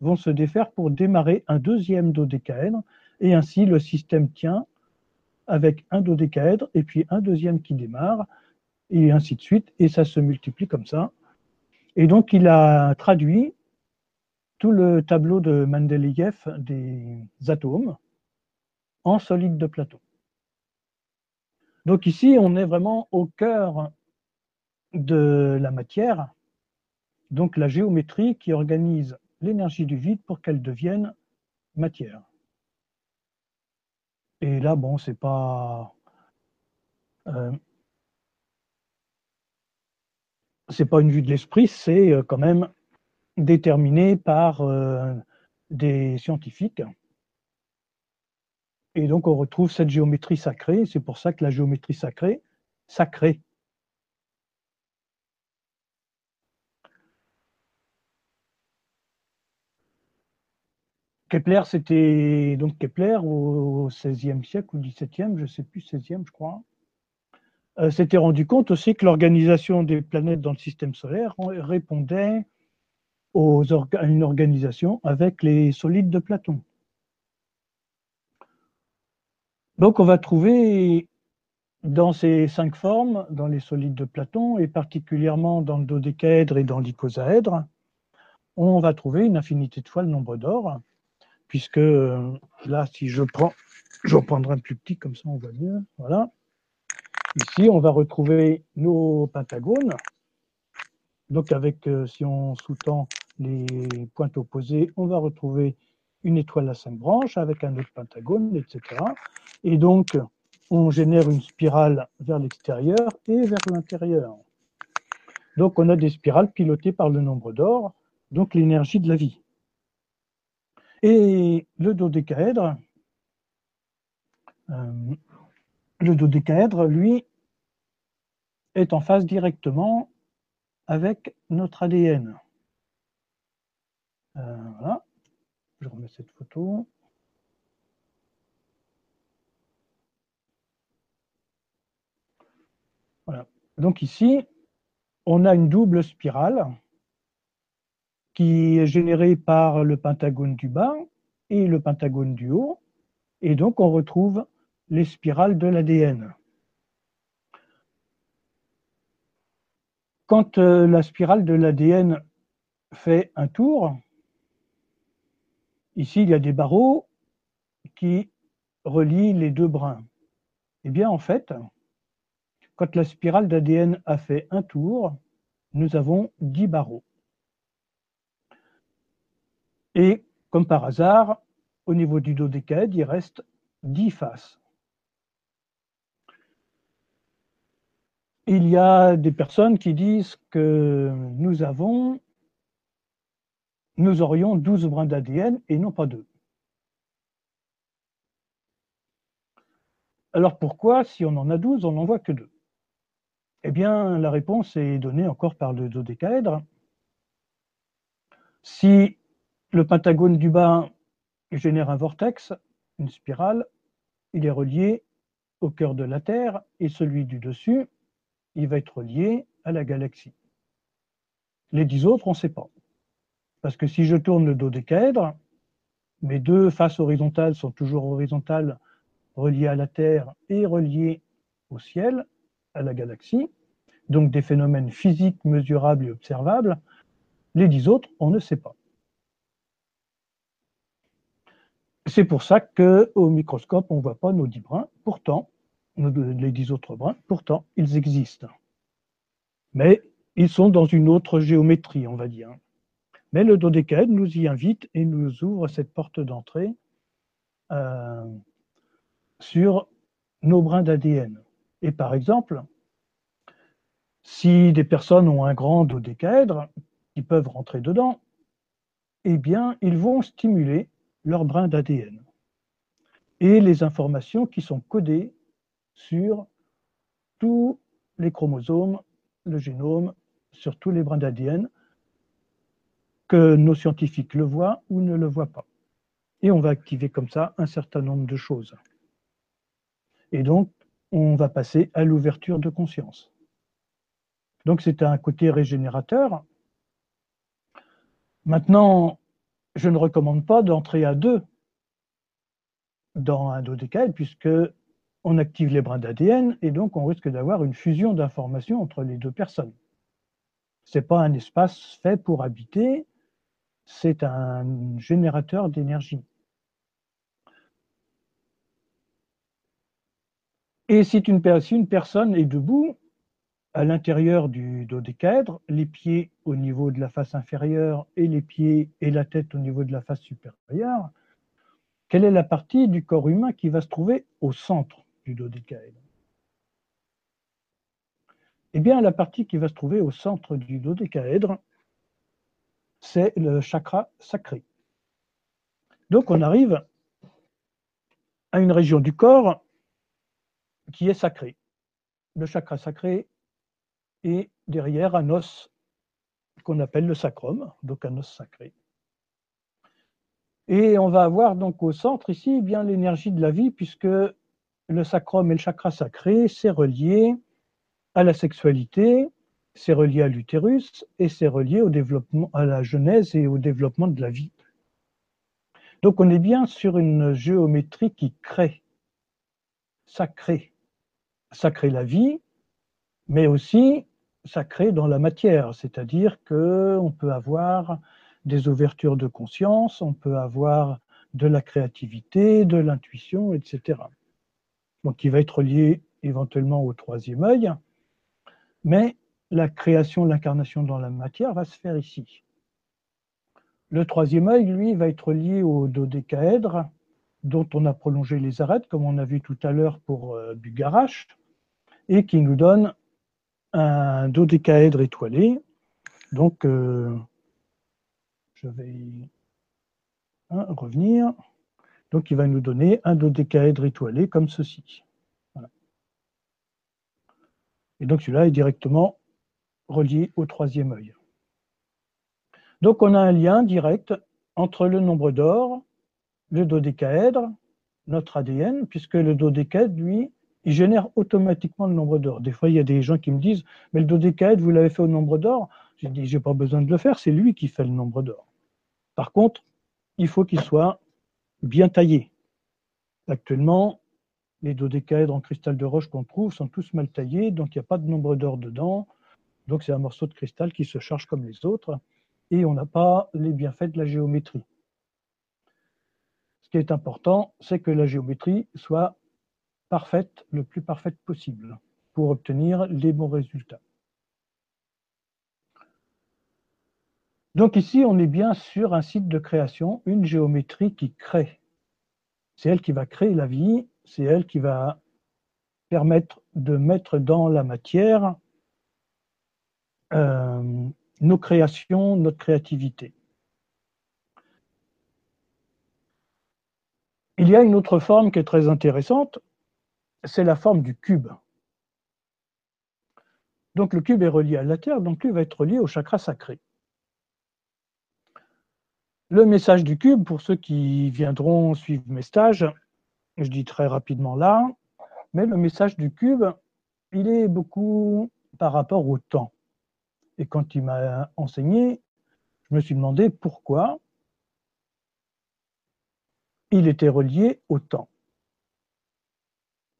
vont se défaire pour démarrer un deuxième dodécaèdre. Et ainsi, le système tient avec un dodécaèdre et puis un deuxième qui démarre, et ainsi de suite. Et ça se multiplie comme ça et donc, il a traduit tout le tableau de Mendeleïev des atomes en solide de Platon. Donc ici, on est vraiment au cœur de la matière, donc la géométrie qui organise l'énergie du vide pour qu'elle devienne matière. Et là, bon, c'est pas. Euh, c'est pas une vue de l'esprit, c'est euh, quand même déterminé par euh, des scientifiques. Et donc on retrouve cette géométrie sacrée, c'est pour ça que la géométrie sacrée, sacrée. Kepler, c'était donc Kepler au XVIe siècle ou XVIIe, je ne sais plus, XVIe, je crois. Euh, s'était rendu compte aussi que l'organisation des planètes dans le système solaire répondait à une organisation avec les solides de Platon. Donc on va trouver dans ces cinq formes, dans les solides de Platon, et particulièrement dans le dodécaèdre et dans l'icosaèdre, on va trouver une infinité de fois le nombre d'or, puisque euh, là, si je prends, je reprendrai un plus petit, comme ça on voit mieux, voilà. Ici, on va retrouver nos pentagones. Donc, avec, euh, si on sous-tend les pointes opposées, on va retrouver une étoile à cinq branches avec un autre pentagone, etc. Et donc, on génère une spirale vers l'extérieur et vers l'intérieur. Donc, on a des spirales pilotées par le nombre d'or, donc l'énergie de la vie. Et le dodécaèdre, euh, le dodécaèdre, lui, est en phase directement avec notre ADN. voilà. Je remets cette photo. Voilà. Donc ici, on a une double spirale qui est générée par le pentagone du bas et le pentagone du haut. Et donc, on retrouve les spirales de l'ADN. Quand euh, la spirale de l'ADN fait un tour, ici, il y a des barreaux qui relient les deux brins. Eh bien, en fait, quand la spirale d'ADN a fait un tour, nous avons 10 barreaux. Et comme par hasard, au niveau du dodécaèdre, il reste 10 faces. Il y a des personnes qui disent que nous avons, nous aurions 12 brins d'ADN et non pas deux. Alors pourquoi, si on en a 12, on n'en voit que deux? Eh bien, la réponse est donnée encore par le dodécaèdre. Si le pentagone du bas génère un vortex, une spirale, il est relié au cœur de la Terre et celui du dessus, il va être relié à la galaxie. Les dix autres, on ne sait pas. Parce que si je tourne le dodécaèdre, mes deux faces horizontales sont toujours horizontales, reliées à la Terre et reliées au ciel, à la galaxie, donc des phénomènes physiques mesurables et observables. Les dix autres, on ne sait pas. C'est pour ça qu'au microscope, on ne voit pas nos dix brins. Pourtant, les dix autres brins, pourtant, ils existent. Mais ils sont dans une autre géométrie, on va dire. Mais le dodécaèdre nous y invite et nous ouvre cette porte d'entrée euh, sur nos brins d'ADN. Et par exemple, si des personnes ont un grand dodécaèdre, qui peuvent rentrer dedans, eh bien, ils vont stimuler leur brin d'ADN et les informations qui sont codées sur tous les chromosomes, le génome, sur tous les brins d'ADN, que nos scientifiques le voient ou ne le voient pas. Et on va activer comme ça un certain nombre de choses. Et donc, on va passer à l'ouverture de conscience. Donc, c'est un côté régénérateur. Maintenant, je ne recommande pas d'entrer à deux dans un dodécaèdre puisque on active les brins d'ADN et donc on risque d'avoir une fusion d'informations entre les deux personnes. Ce n'est pas un espace fait pour habiter, c'est un générateur d'énergie. Et si une, personne est debout, à l'intérieur du dodécaèdre, les pieds au niveau de la face inférieure et les pieds et la tête au niveau de la face supérieure, quelle est la partie du corps humain qui va se trouver au centre du dodécaèdre Eh bien, la partie qui va se trouver au centre du dodécaèdre, c'est le chakra sacré. Donc, on arrive à une région du corps qui est sacrée. Le chakra sacré et derrière un os qu'on appelle le sacrum, donc un os sacré. Et on va avoir donc au centre ici eh bien l'énergie de la vie, puisque le sacrum et le chakra sacré, c'est relié à la sexualité, c'est relié à l'utérus et c'est relié au développement, à la genèse et au développement de la vie. Donc on est bien sur une géométrie qui crée, sacré, sacré la vie, mais aussi sacré dans la matière, c'est-à-dire qu'on peut avoir des ouvertures de conscience, on peut avoir de la créativité, de l'intuition, etc. Donc il va être lié éventuellement au troisième œil, mais la création, l'incarnation dans la matière va se faire ici. Le troisième œil, lui, va être lié au dodécaèdre, dont on a prolongé les arêtes, comme on a vu tout à l'heure pour euh, et qui nous donne un dodécaèdre étoilé. Donc, euh, je vais hein, revenir. Donc, il va nous donner un dodécaèdre étoilé comme ceci. Et donc, celui-là est directement relié au troisième œil. Donc on a un lien direct entre le nombre d'or, le dodécaèdre, notre ADN, puisque le dodécaèdre, lui, il génère automatiquement le nombre d'or. Des fois, il y a des gens qui me disent, mais le dodécaèdre, vous l'avez fait au nombre d'or? Je dis, j'ai pas besoin de le faire, c'est lui qui fait le nombre d'or. Par contre, il faut qu'il soit bien taillé. Actuellement, les dodécaèdres en cristal de roche qu'on trouve sont tous mal taillés, donc il n'y a pas de nombre d'or dedans. Donc c'est un morceau de cristal qui se charge comme les autres, et on n'a pas les bienfaits de la géométrie. Ce qui est important, c'est que la géométrie soit parfaite, le plus parfaite possible, pour obtenir les bons résultats. Donc ici, on est bien sur un site de création, une géométrie qui crée. C'est elle qui va créer la vie, c'est elle qui va permettre de mettre dans la matière euh, nos créations, notre créativité. Il y a une autre forme qui est très intéressante, c'est la forme du cube. Donc le cube est relié à la Terre, donc lui va être relié au chakra sacré. Le message du cube, pour ceux qui viendront suivre mes stages, je dis très rapidement là, mais le message du cube, il est beaucoup par rapport au temps. Et quand il m'a enseigné, je me suis demandé pourquoi il était relié au temps.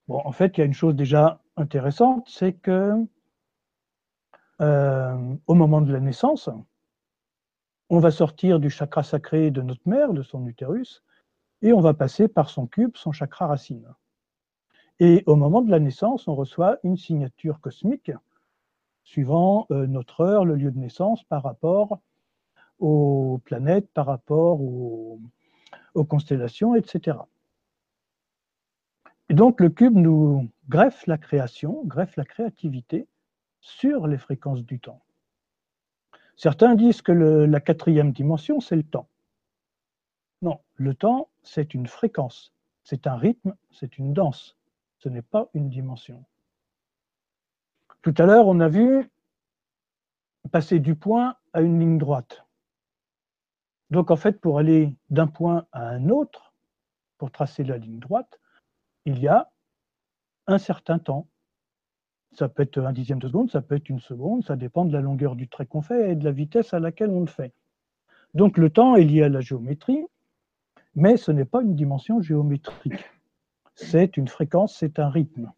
Bon, en fait, il y a une chose déjà intéressante, c'est que euh, au moment de la naissance, on va sortir du chakra sacré de notre mère, de son utérus, et on va passer par son cube, son chakra racine. Et au moment de la naissance, on reçoit une signature cosmique suivant euh, notre heure, le lieu de naissance, par rapport aux planètes, par rapport aux, aux constellations, etc. Et donc le cube nous greffe la création, greffe la créativité sur les fréquences du temps. Certains disent que la quatrième dimension, c'est le temps. Non, le temps, c'est une fréquence, c'est un rythme, c'est une danse. Ce n'est pas une dimension. Tout à l'heure, on a vu passer du point à une ligne droite. Donc en fait, pour aller d'un point à un autre, pour tracer la ligne droite, il y a un certain temps. Ça peut être un dixième de seconde, ça peut être une seconde, ça dépend de la longueur du trait qu'on fait et de la vitesse à laquelle on le fait. Donc le temps est lié à la géométrie, mais ce n'est pas une dimension géométrique. C'est une fréquence, c'est un rythme.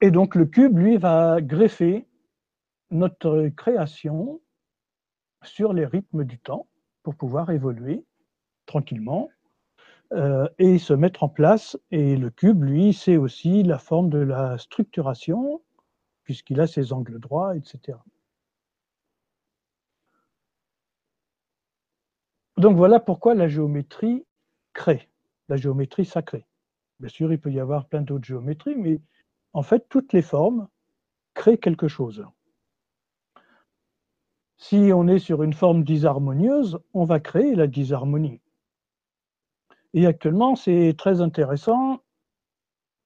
Et donc le cube, lui, va greffer notre création sur les rythmes du temps pour pouvoir évoluer tranquillement euh, et se mettre en place. Et le cube, lui, c'est aussi la forme de la structuration, puisqu'il a ses angles droits, etc. Donc voilà pourquoi la géométrie crée, la géométrie sacrée. Bien sûr, il peut y avoir plein d'autres géométries, mais en fait, toutes les formes créent quelque chose. Si on est sur une forme disharmonieuse, on va créer la disharmonie. Et actuellement, c'est très intéressant.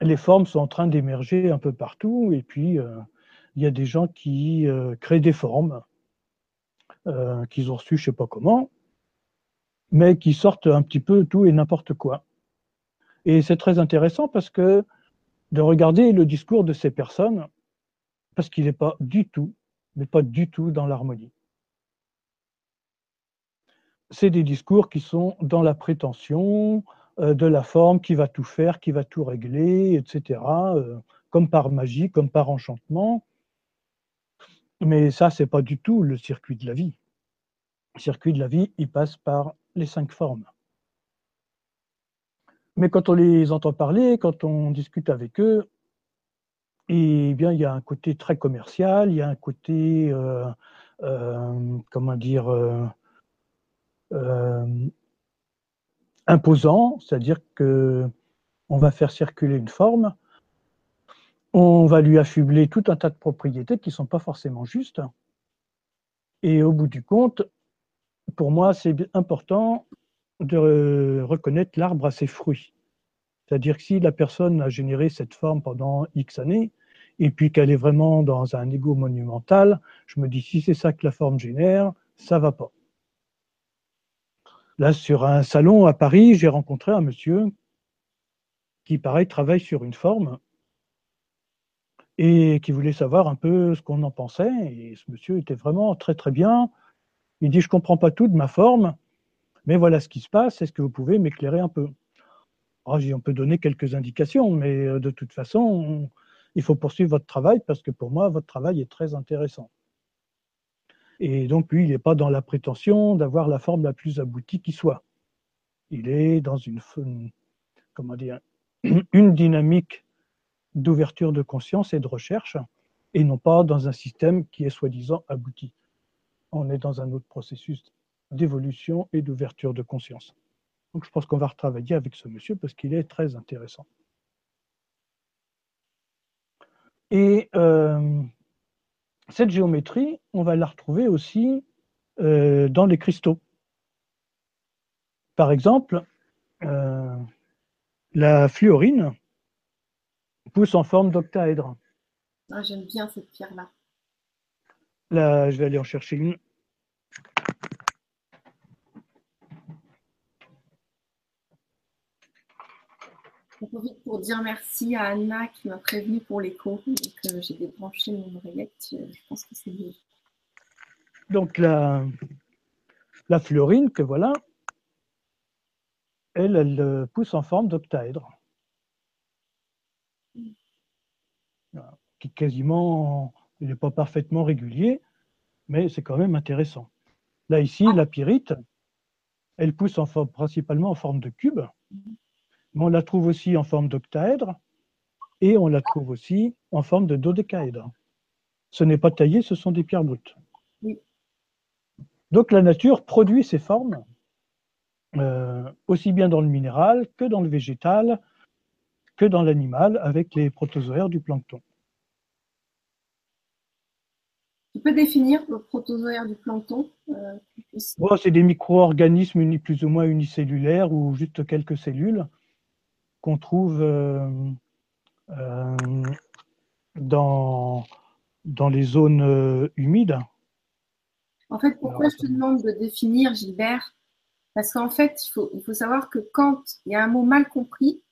Les formes sont en train d'émerger un peu partout, et puis euh, il y a des gens qui euh, créent des formes euh, qu'ils ont reçues, je ne sais pas comment, mais qui sortent un petit peu tout et n'importe quoi. Et c'est très intéressant parce que de regarder le discours de ces personnes, parce qu'il n'est pas du tout, mais pas du tout dans l'harmonie c'est des discours qui sont dans la prétention euh, de la forme qui va tout faire, qui va tout régler, etc., euh, comme par magie, comme par enchantement. Mais ça, c'est pas du tout le circuit de la vie. Le circuit de la vie, il passe par les cinq formes. Mais quand on les entend parler, quand on discute avec eux, eh bien, il y a un côté très commercial, il y a un côté, euh, comment dire, euh, imposant, c'est-à-dire que on va faire circuler une forme, on va lui affubler tout un tas de propriétés qui ne sont pas forcément justes. Et au bout du compte, pour moi, c'est important de reconnaître l'arbre à ses fruits. C'est-à-dire que si la personne a généré cette forme pendant X années, et puis qu'elle est vraiment dans un ego monumental, je me dis si c'est ça que la forme génère, ça va pas. Là, sur un salon à Paris, j'ai rencontré un monsieur qui, pareil, travaille sur une forme et qui voulait savoir un peu ce qu'on en pensait. Et ce monsieur était vraiment très très bien. Il dit, je comprends pas tout de ma forme, mais voilà ce qui se passe. Est-ce que vous pouvez m'éclairer un peu oh, On peut donner quelques indications, mais euh, de toute façon, il faut poursuivre votre travail parce que pour moi, votre travail est très intéressant. Et donc, lui, il n'est pas dans la prétention d'avoir la forme la plus aboutie qui soit. Il est dans une, comment dire, une dynamique d'ouverture de conscience et de recherche, et non pas dans un système qui est soi-disant abouti. On est dans un autre processus d'évolution et d'ouverture de conscience. Donc je pense qu'on va retravailler avec ce monsieur parce qu'il est très intéressant. Et euh, cette géométrie, on va la retrouver aussi euh, dans les cristaux. Par exemple, euh, la fluorine pousse en forme d'octaèdre. Ah, J'aime bien cette pierre-là. Là, je vais aller en chercher une. J'en profite pour dire merci à Anna qui m'a prévenu pour l'écho et que j'ai débranché mon oreillette. Je pense que c'est mieux. Donc la, la fluorine que voilà, elle, elle euh, pousse en forme d'octaèdre. Qui quasiment, il n'est pas parfaitement régulier, mais c'est quand même intéressant. Là, ici, la pyrite, elle pousse en forme, principalement en forme de cube, mais on la trouve aussi en forme d'octaèdre et on la trouve aussi en forme de dodécaèdre. Ce n'est pas taillé, ce sont des pierres brutes. Donc la nature produit ces formes euh, aussi bien dans le minéral que dans le végétal, que dans l'animal, avec les protozoaires du plancton. Tu peux définir le protozoaire du plancton euh, C'est des micro-organismes plus ou moins unicellulaires ou juste quelques cellules qu'on trouve euh, dans, dans les zones humides. En fait, pourquoi je te demande de définir, Gilbert? Parce qu'en fait, il faut, il faut savoir que quand il y a un mot mal compris,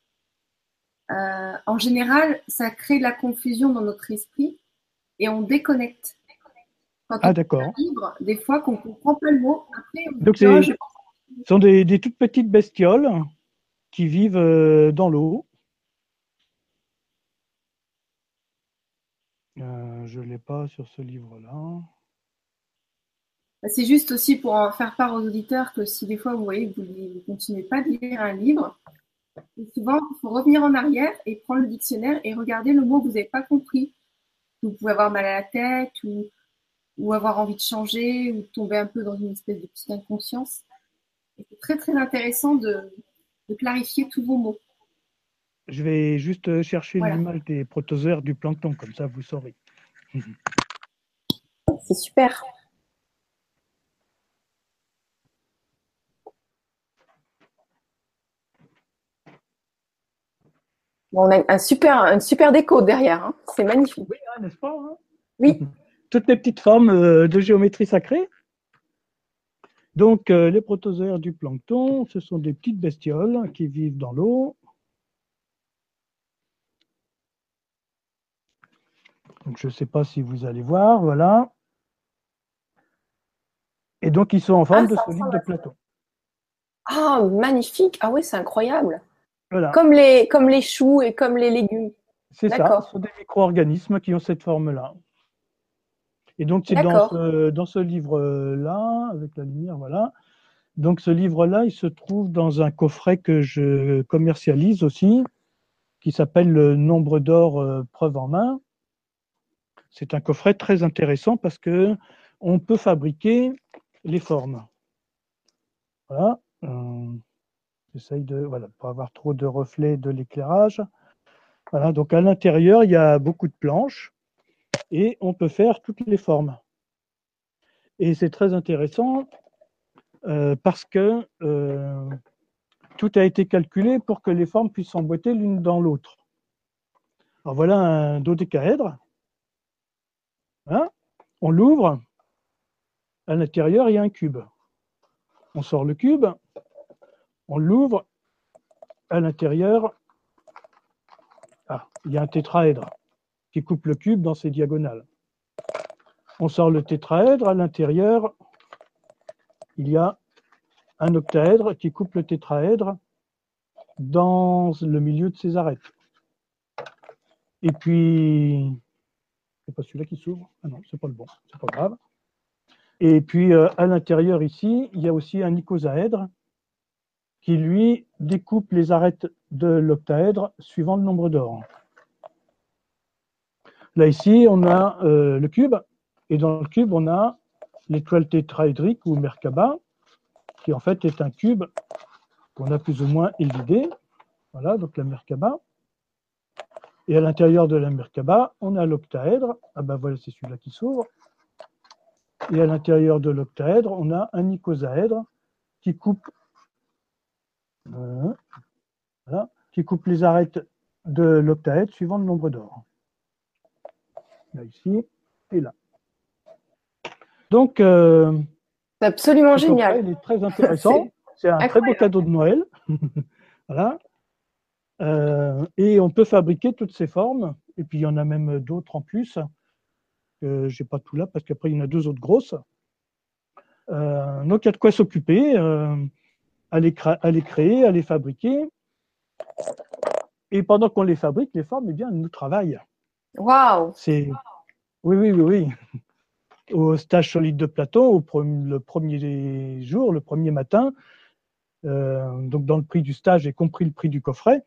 euh, en général, ça crée de la confusion dans notre esprit et on déconnecte. Quand ah, d'accord. Des fois, qu'on ne comprend pas le mot. Après, Donc, ce sont des, toutes petites bestioles qui vivent euh, dans l'eau. Euh, je ne l'ai pas sur ce livre-là. Bah, c'est juste aussi pour en faire part aux auditeurs que si des fois vous voyez que vous ne continuez pas de lire un livre, souvent il faut revenir en arrière et prendre le dictionnaire et regarder le mot que vous n'avez pas compris. Vous pouvez avoir mal à la tête ou, ou avoir envie de changer ou tomber un peu dans une espèce de petite inconscience. C'est très très intéressant de, clarifier tous vos mots. Je vais juste chercher l'image des protozoaires du plancton, comme ça vous saurez. C'est super. on a un super, un super déco derrière. Hein. C'est magnifique. Oui, hein, n'est-ce pas hein? Oui. Toutes les petites formes euh, de géométrie sacrée. Donc, euh, les protozoaires du plancton, ce sont des petites bestioles qui vivent dans l'eau. Donc, je ne sais pas si vous allez voir, voilà. Et donc, ils sont en forme ah, de solide de plateau. Ah, magnifique. Ah oui, c'est incroyable. Comme, les, comme les choux et comme les légumes. C'est ça, ce sont des micro-organismes qui ont cette forme-là. Et donc, c'est dans ce, dans ce livre-là, avec la lumière, voilà. Donc, ce livre-là, il se trouve dans un coffret que je commercialise aussi, qui s'appelle Le nombre d'or euh, preuve en main. C'est un coffret très intéressant parce que on peut fabriquer les formes. Voilà. Euh, J'essaye de, voilà, pas avoir trop de reflets de l'éclairage. Voilà, donc à l'intérieur, il y a beaucoup de planches et on peut faire toutes les formes. Et c'est très intéressant euh, parce que euh, tout a été calculé pour que les formes puissent s'emboîter l'une dans l'autre. Alors voilà un dodécaèdre. Hein on l'ouvre. À l'intérieur, il y a un cube. On sort le cube. On l'ouvre. À l'intérieur, ah, il y a un tétraèdre qui coupe le cube dans ses diagonales. On sort le tétraèdre. À l'intérieur, il y a un octaèdre qui coupe le tétraèdre dans le milieu de ses arêtes. Et puis, c'est pas celui-là qui s'ouvre. Ah non, c'est pas le bon, c'est pas grave. Et puis, euh, à l'intérieur ici, il y a aussi un icosaèdre qui, lui, découpe les arêtes de l'octaèdre suivant le nombre d'or. Là, ici, on a euh, le cube, et dans le cube, on a l'étoile tétraédrique ou Merkaba, qui en fait est un cube qu'on a plus ou moins évidé. Voilà, donc la Merkaba. Et à l'intérieur de la Merkaba, on a l'octaèdre. Ah ben voilà, c'est celui-là qui s'ouvre. Et à l'intérieur de l'octaèdre, on a un icosaèdre qui coupe, euh, qui coupe les arêtes de l'octaèdre suivant le nombre d'or. Là, ici et là. Donc, euh, c'est absolument génial. Il est très intéressant. C'est un très beau cadeau de Noël. voilà. Euh, et on peut fabriquer toutes ces formes. Et puis il y en a même d'autres en plus. Euh, Je n'ai pas tout là parce qu'après il y en a deux autres grosses. Euh, donc il y a de quoi s'occuper, à, les à, les créer, à les fabriquer. Et pendant qu'on les fabrique, les formes, eh bien, nous travaillent. Waouh C'est oui, oui, oui, oui au stage solide de Platon, au le premier jour, le premier matin, euh, donc dans le prix du stage, y compris le prix du coffret.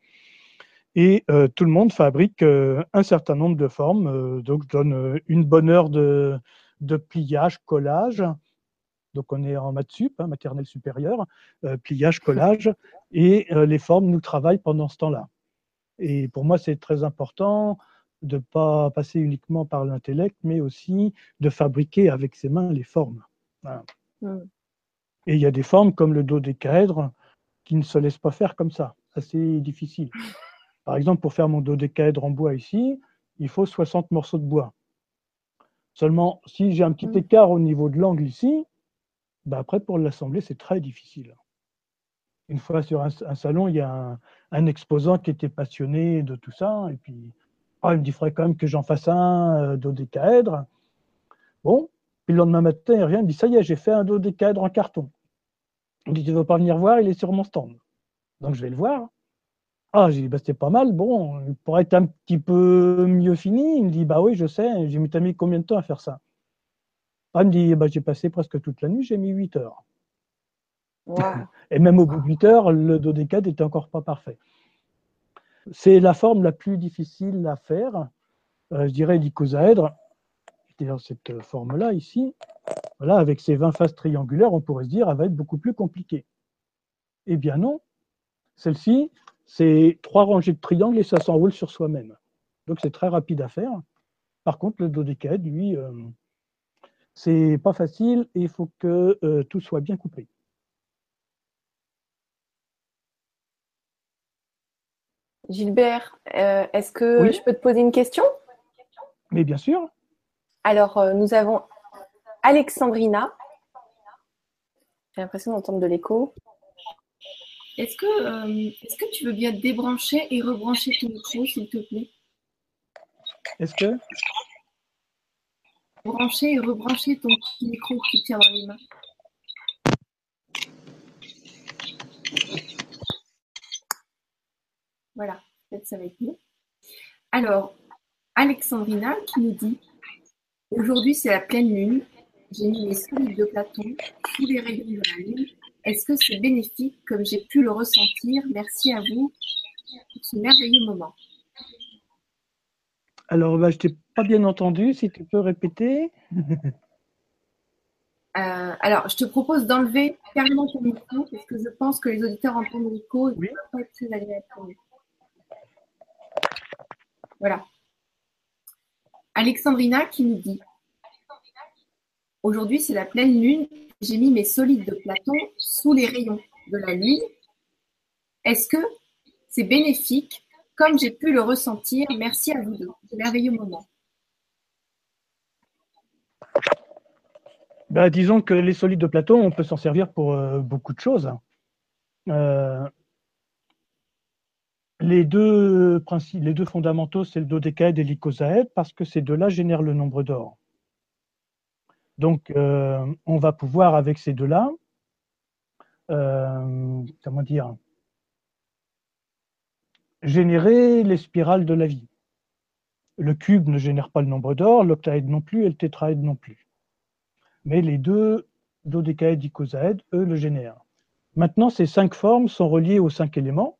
Et euh, tout le monde fabrique euh, un certain nombre de formes, donc donne une bonne heure de, de, pliage, collage. Donc on est en maths sup, hein, maternelle supérieure, pliage, collage, et les formes nous travaillent pendant ce temps-là. Et pour moi, c'est très important de ne pas passer uniquement par l'intellect, mais aussi de fabriquer avec ses mains les formes. Mm. Et il y a des formes comme le dodécaèdre qui ne se laissent pas faire comme ça. C'est difficile. Par exemple, pour faire mon dodécaèdre en bois ici, il faut 60 morceaux de bois. Seulement, si j'ai un petit mm. écart au niveau de l'angle ici, bah après, pour l'assembler, c'est très difficile. Une fois sur un, salon, il y a un, un, exposant qui était passionné de tout ça, et puis ah, il me dit, il faudrait quand même que j'en fasse un euh, dodécaèdre. Bon, puis le lendemain matin, il revient, il me dit, ça y est, j'ai fait un dodécaèdre en carton. Il me dit, tu ne veux pas venir voir, il est sur mon stand. Donc je vais le voir. Ah, j'ai dit, bah, c'était pas mal. Bon, il pourrait être un petit peu mieux fini. Il me dit, bah oui, je sais. J'ai mis, t'as mis combien de temps à faire ça? Ah, Il me dit, bah, j'ai passé presque toute la nuit, j'ai mis 8 heures. Et même au bout de 8 heures, le dodécade était encore pas parfait. C'est la forme la plus difficile à faire, euh, je dirais l'icosaèdre. C'est-à-dire cette forme-là ici, voilà, avec ses 20 faces triangulaires, on pourrait se dire elle va être beaucoup plus compliquée. Eh bien non, celle-ci, c'est trois rangées de triangles et ça s'enroule sur soi-même. Donc c'est très rapide à faire. Par contre, le dodécaèdre, lui, euh, c'est pas facile et il faut que euh, tout soit bien coupé. Gilbert, euh, est-ce que je peux te poser une question? Mais bien sûr. Alors, euh, nous avons Alexandrina. J'ai l'impression d'entendre de l'écho. Est-ce que, euh, est que tu veux bien débrancher et rebrancher ton micro, s'il te plaît? Est-ce que? Brancher et rebrancher ton petit micro que tu tiens dans les mains. Voilà, peut-être ça va être mieux. Alors, Alexandrina qui nous dit Aujourd'hui, c'est la pleine lune. J'ai mis mes solides de Platon sous les rayons de la lune. Est-ce que c'est bénéfique comme j'ai pu le ressentir? Merci à vous pour ce merveilleux moment. Alors, bah, je t'ai pas bien entendu. Si tu peux répéter. Euh, alors, je te propose d'enlever carrément ton micro parce que je pense que les auditeurs entendent l'écho et oui. pas être très agréable pour eux. Voilà. Alexandrina qui nous dit Aujourd'hui, c'est la pleine lune. J'ai mis mes solides de Platon sous les rayons de la lune. Est-ce que c'est bénéfique comme j'ai pu le ressentir? Merci à vous deux. C'est merveilleux moment. Ben, disons que les solides de Platon, on peut s'en servir pour euh, beaucoup de choses. Euh, les, deux fondamentaux, c'est le dodécaèdre et l'icosaèdre, parce que ces deux-là génèrent le nombre d'or. Donc, euh, on va pouvoir, avec ces deux-là, comment dire, générer les spirales de la vie. Le cube ne génère pas le nombre d'or, l'octaèdre non plus et le tétraèdre non plus. Mais les deux dodécaèdres, icosaèdres, eux, le génèrent. Maintenant, ces cinq formes sont reliées aux cinq éléments,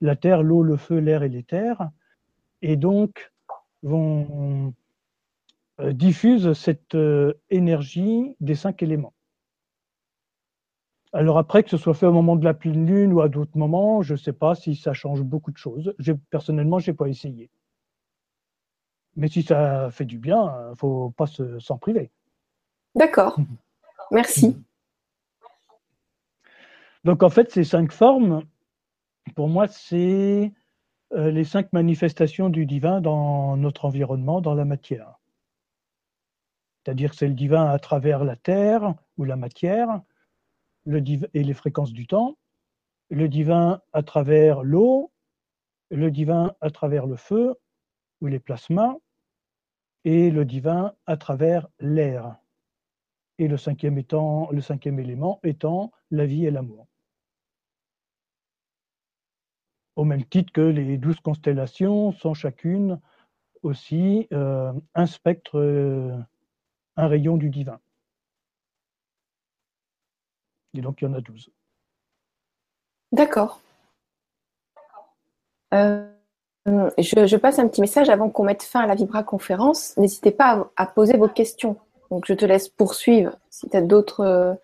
la terre, l'eau, le feu, l'air et l'éther, et donc vont euh, diffusent cette euh, énergie des cinq éléments. Alors après, que ce soit fait au moment de la pleine lune ou à d'autres moments, je ne sais pas si ça change beaucoup de choses. Personnellement, je n'ai pas essayé. Mais si ça fait du bien, il ne faut pas s'en priver. D'accord. Merci. Donc en fait, ces cinq formes, pour moi, c'est euh, les cinq manifestations du divin dans notre environnement, dans la matière. C'est-à-dire que c'est le divin à travers la terre ou la matière, et les fréquences du temps, le divin à travers l'eau, le divin à travers le feu ou les plasmas, et le divin à travers l'air. Et le cinquième élément étant la vie et l'amour. Au même titre que les douze constellations sont chacune aussi euh, un spectre, euh, un rayon du divin. Et donc, il y en a 12. D'accord. Euh, je, passe un petit message avant qu'on mette fin à la Vibra conférence. N'hésitez pas à, poser vos questions. Donc, je te laisse poursuivre si tu as d'autres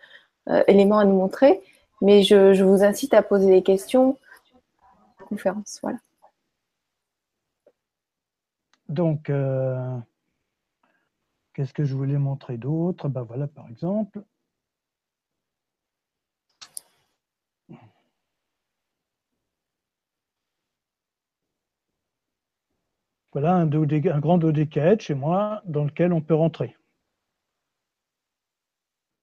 éléments à nous montrer. Mais je, vous incite à poser des questions Donc, qu'est-ce que je voulais montrer d'autre? Ben voilà, par exemple. Voilà un, grand dodécaèdre chez moi dans lequel on peut rentrer.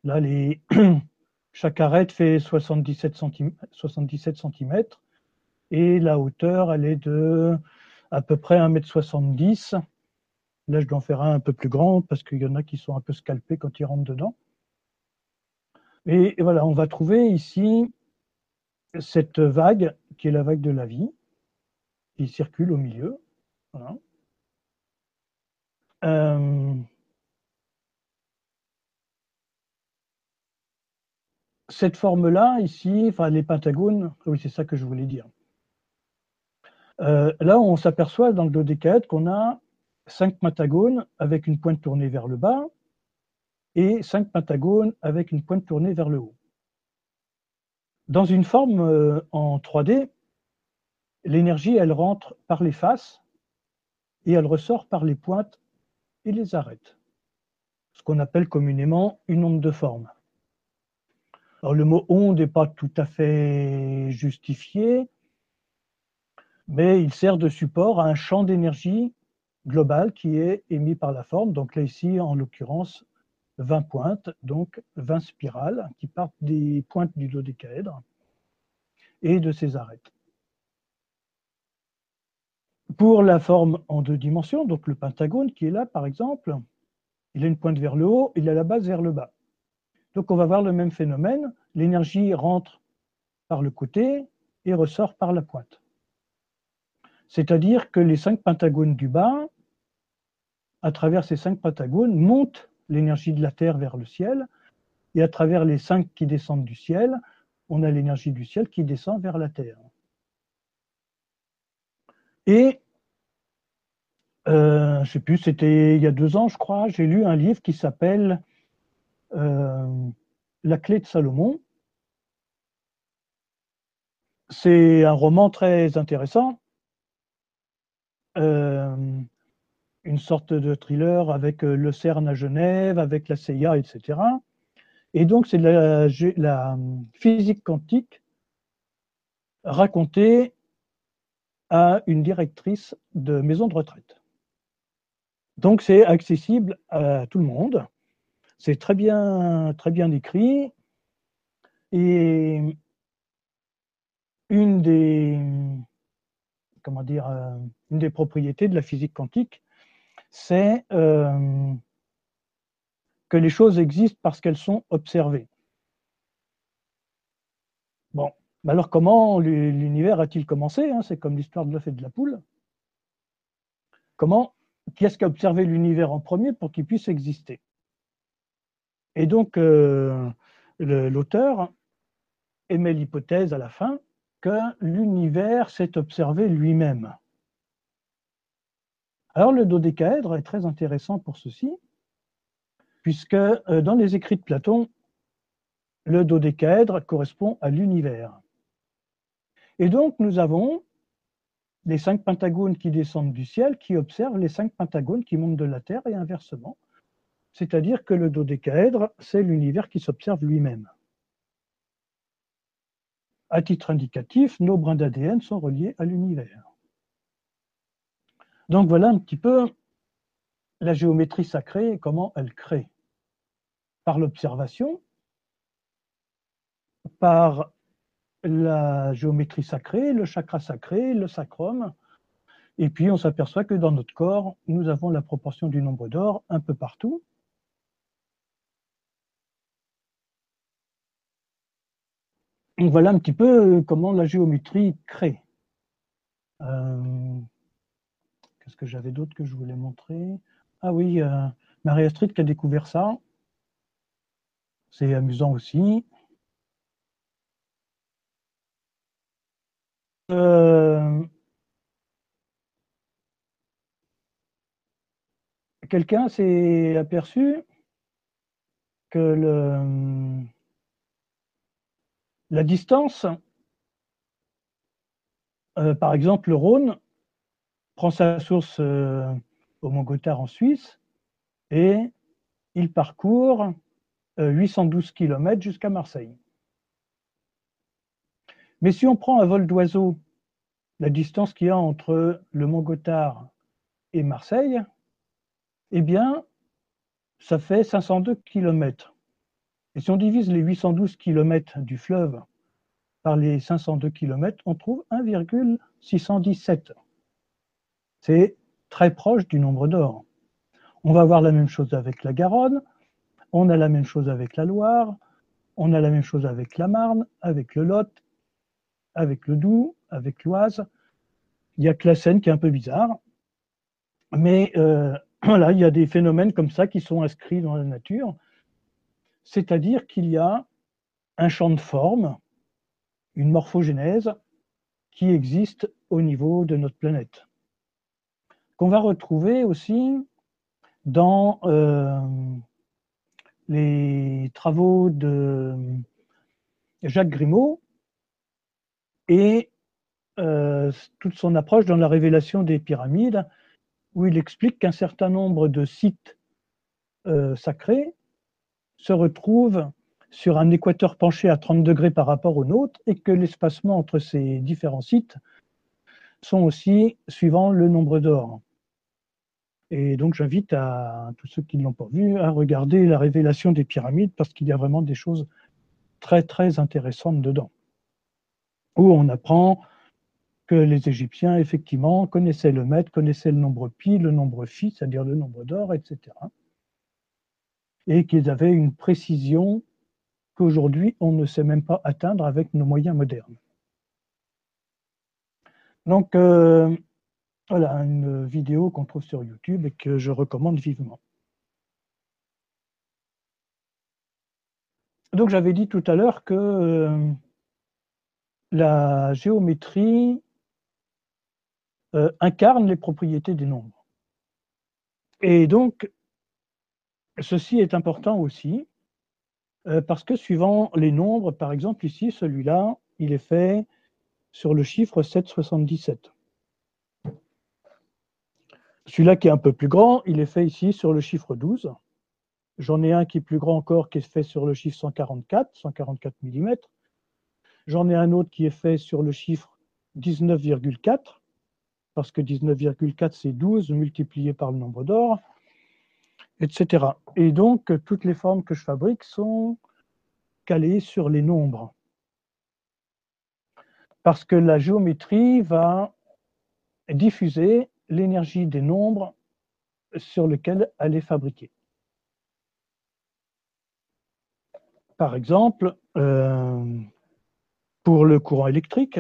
Là, les... chaque arête fait 77 cm, 77 cm et la hauteur, elle est de à peu près 1m70. Là, je dois en faire un un peu plus grand parce qu'il y en a qui sont un peu scalpés quand ils rentrent dedans. Et, voilà, on va trouver ici cette vague qui est la vague de la vie qui circule au milieu. Euh, cette forme-là, ici, enfin les pentagones, oui, c'est ça que je voulais dire. Euh, là, on s'aperçoit dans le dodécaèdre qu'on a cinq pentagones avec une pointe tournée vers le bas et cinq pentagones avec une pointe tournée vers le haut. Dans une forme euh, en 3D, l'énergie, elle rentre par les faces et elle ressort par les pointes et les arêtes. Ce qu'on appelle communément une onde de forme. Alors, le mot onde n'est pas tout à fait justifié, mais il sert de support à un champ d'énergie global qui est émis par la forme. Donc là, ici, en l'occurrence, 20 pointes, donc 20 spirales qui partent des pointes du dodécaèdre et de ses arêtes. Pour la forme en deux dimensions, donc le pentagone qui est là, par exemple, il a une pointe vers le haut, il a la base vers le bas. Donc on va voir le même phénomène, l'énergie rentre par le côté et ressort par la pointe. C'est-à-dire que les cinq pentagones du bas, à travers ces cinq pentagones, montent l'énergie de la Terre vers le ciel, et à travers les cinq qui descendent du ciel, on a l'énergie du ciel qui descend vers la Terre. Et, euh, je ne sais plus, c'était il y a deux ans, je crois, j'ai lu un livre qui s'appelle euh, La clé de Salomon. C'est un roman très intéressant, une sorte de thriller avec le CERN à Genève, avec la CIA, etc. Et donc, c'est la, la physique quantique racontée à une directrice de maison de retraite. Donc c'est accessible à tout le monde. C'est très bien, très bien écrit. Et une des, comment dire, euh, une des propriétés de la physique quantique, c'est euh, que les choses existent parce qu'elles sont observées. Bon, alors comment l'univers a-t-il commencé hein? C'est comme l'histoire de l'œuf et de la poule. Comment Qui est-ce qui a observé l'univers en premier pour qu'il puisse exister? Et donc, euh, l'auteur émet l'hypothèse à la fin que l'univers s'est observé lui-même. Alors le dodécaèdre est très intéressant pour ceci, puisque euh, dans les écrits de Platon, le dodécaèdre correspond à l'univers. Et donc nous avons les cinq pentagones qui descendent du ciel qui observent les cinq pentagones qui montent de la Terre et inversement. C'est-à-dire que le dodécaèdre, c'est l'univers qui s'observe lui-même. À titre indicatif, nos brins d'ADN sont reliés à l'univers. Donc voilà un petit peu la géométrie sacrée et comment elle crée. Par l'observation, par la géométrie sacrée, le chakra sacré, le sacrum, et puis on s'aperçoit que dans notre corps, nous avons la proportion du nombre d'or un peu partout. Voilà un petit peu euh, comment la géométrie crée. Euh, qu'est-ce que j'avais d'autre que je voulais montrer? Ah oui, euh, Marie-Astrid qui a découvert ça. C'est amusant aussi. Quelqu'un s'est aperçu que le, la distance, euh, par exemple, le Rhône prend sa source euh, au Mont Gothard en Suisse et il parcourt 812 euh, km jusqu'à Marseille. Mais si on prend un vol d'oiseau, la distance qu'il y a entre le Mont Gothard et Marseille, eh bien, ça fait 502 km. Si on divise les 812 km du fleuve par les 502 km, on trouve 1,617. C'est très proche du nombre d'or. On va voir la même chose avec la Garonne, on a la même chose avec la Loire, on a la même chose avec la Marne, avec le Lot, avec le Doubs, avec l'Oise. Il y a que la Seine qui est un peu bizarre. Mais euh, voilà, il y a des phénomènes comme ça qui sont inscrits dans la nature c'est-à-dire qu'il y a un champ de forme, une morphogénèse qui existe au niveau de notre planète, qu'on va retrouver aussi dans euh, les travaux de Jacques Grimaud et euh, toute son approche dans la révélation des pyramides, où il explique qu'un certain nombre de sites euh, sacrés se retrouve sur un équateur penché à 30 degrés par rapport au nôtre et que l'espacement entre ces différents sites sont aussi suivant le nombre d'or. Et donc j'invite à tous ceux qui ne l'ont pas vu à regarder la révélation des pyramides parce qu'il y a vraiment des choses très très intéressantes dedans. Où on apprend que les Égyptiens effectivement connaissaient le mètre, connaissaient le nombre pi, le nombre phi, c'est-à-dire le nombre d'or, etc et qu'ils avaient une précision qu'aujourd'hui on ne sait même pas atteindre avec nos moyens modernes. Donc euh, voilà une vidéo qu'on trouve sur YouTube et que je recommande vivement. Donc j'avais dit tout à l'heure que euh, la géométrie euh, incarne les propriétés des nombres. Et donc Ceci est important aussi euh, parce que suivant les nombres, par exemple ici, celui-là, il est fait sur le chiffre 777. Celui-là qui est un peu plus grand, il est fait ici sur le chiffre 12. J'en ai un qui est plus grand encore, qui est fait sur le chiffre 144, 144 mm. J'en ai un autre qui est fait sur le chiffre 19,4. parce que 19,4 c'est 12 multiplié par le nombre d'or, etc. Et donc, toutes les formes que je fabrique sont calées sur les nombres. Parce que la géométrie va diffuser l'énergie des nombres sur lesquels elle est fabriquée. Par exemple, euh, pour le courant électrique,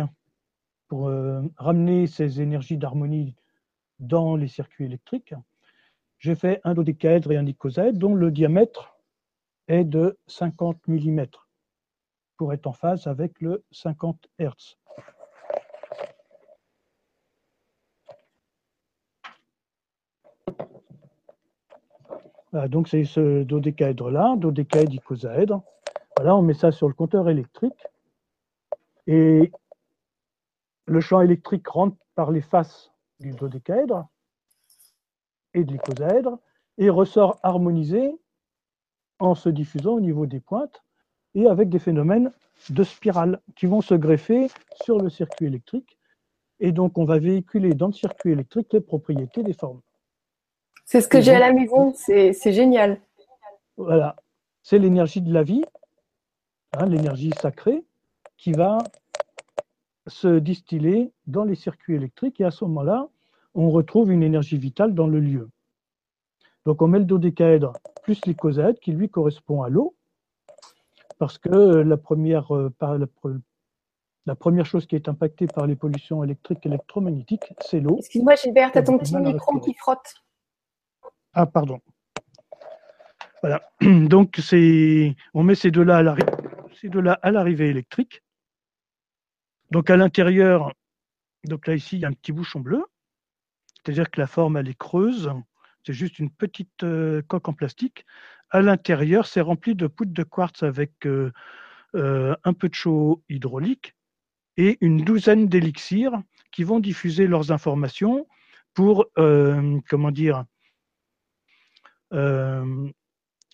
pour euh, ramener ces énergies d'harmonie dans les circuits électriques, j'ai fait un dodécaèdre et un icosèdre dont le diamètre est de 50 mm pour être en phase avec le 50 Hz. donc c'est ce dodécaèdre-là, dodécaèdre icosaèdre. Voilà, on met ça sur le compteur électrique. Et le champ électrique rentre par les faces du dodécaèdre et de l'icosaèdre et ressort harmonisé en se diffusant au niveau des pointes et avec des phénomènes de spirale qui vont se greffer sur le circuit électrique. Et donc, on va véhiculer dans le circuit électrique les propriétés des formes. C'est ce que j'ai à la maison, c'est génial. Voilà, c'est l'énergie de la vie, hein, l'énergie sacrée, qui va se distiller dans les circuits électriques et à ce moment-là, on retrouve une énergie vitale dans le lieu. Donc on met le dodécaèdre plus l'icosaèdre qui lui correspond à l'eau, parce que la première, euh, la, première chose qui est impactée par les pollutions électriques et électromagnétiques, c'est l'eau. Excuse-moi Gilbert, tu as ton petit micro qui frotte. Ah pardon. Voilà. Donc c'est, on met ces deux-là à l'arrivée électrique. Donc à l'intérieur, donc là ici, il y a un petit bouchon bleu, c'est-à-dire que la forme elle est creuse, c'est juste une petite euh, coque en plastique. À l'intérieur, c'est rempli de poudre de quartz avec euh, euh, un peu de chaud hydraulique et une douzaine d'élixirs qui vont diffuser leurs informations pour, comment dire,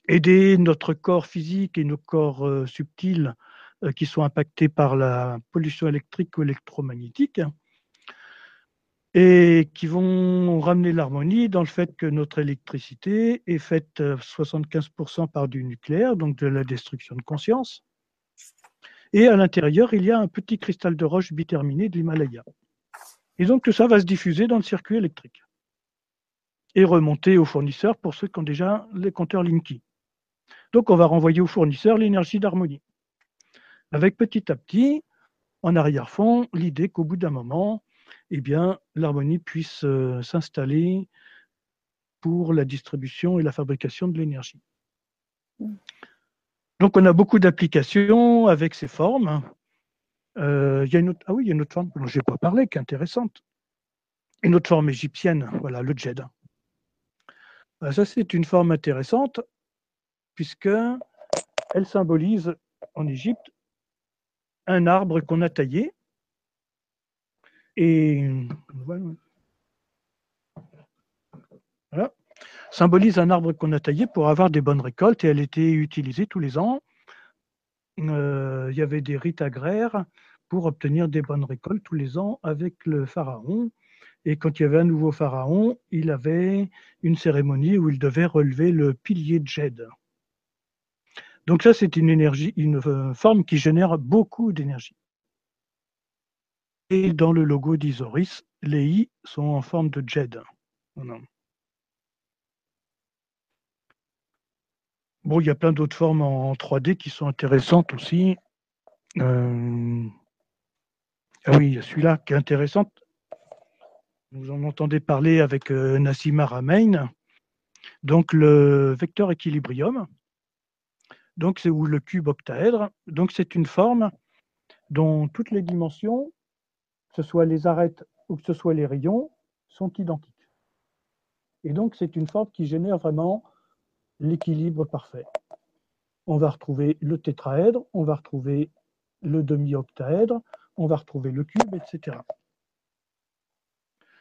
aider notre corps physique et nos corps subtils qui sont impactés par la pollution électrique ou électromagnétique et qui vont ramener l'harmonie dans le fait que notre électricité est faite 75% euh, par du nucléaire, donc de la destruction de conscience. Et à l'intérieur, il y a un petit cristal de roche biterminé de l'Himalaya. Et donc tout ça va se diffuser dans le circuit électrique et remonter au fournisseur pour ceux qui ont déjà les compteurs Linky. Donc on va renvoyer au fournisseur l'énergie d'harmonie avec petit à petit, en arrière-fond, l'idée qu'au bout d'un moment, eh bien, l'harmonie puisse euh, s'installer pour la distribution et la fabrication de l'énergie. Mm. Donc, on a beaucoup d'applications avec ces formes. Euh, il y a une autre, ah oui, il y a une autre forme dont je n'ai pas parlé, qui est intéressante. Une autre forme égyptienne, voilà, le djed. Ah, ça, c'est une forme intéressante, puisque elle symbolise en Égypte un arbre qu'on a taillé. Et. Symbolise un arbre qu'on a taillé pour avoir des bonnes récoltes et elle était utilisée tous les ans. Euh, il y avait des rites agraires pour obtenir des bonnes récoltes tous les ans avec le pharaon. Et quand il y avait un nouveau pharaon, il avait une cérémonie où il devait relever le pilier de Jed. Donc ça, c'est une énergie, une forme qui génère beaucoup d'énergie. Et dans le logo d'Isoris, les i sont en forme de JED. Bon, il y a plein d'autres formes en 3D qui sont intéressantes aussi. Euh, ah oui, il y a celui-là qui est intéressant. Vous en entendez parler avec euh, Nassima Ramein. Donc le vecteur équilibrium, donc c'est où le cube octaèdre. Donc c'est une forme dont toutes les dimensions, ce soit les arêtes ou que ce soit les rayons, sont identiques. Et donc c'est une forme qui génère vraiment l'équilibre parfait. On va retrouver le tétraèdre, on va retrouver le demi-octaèdre, on va retrouver le cube, etc.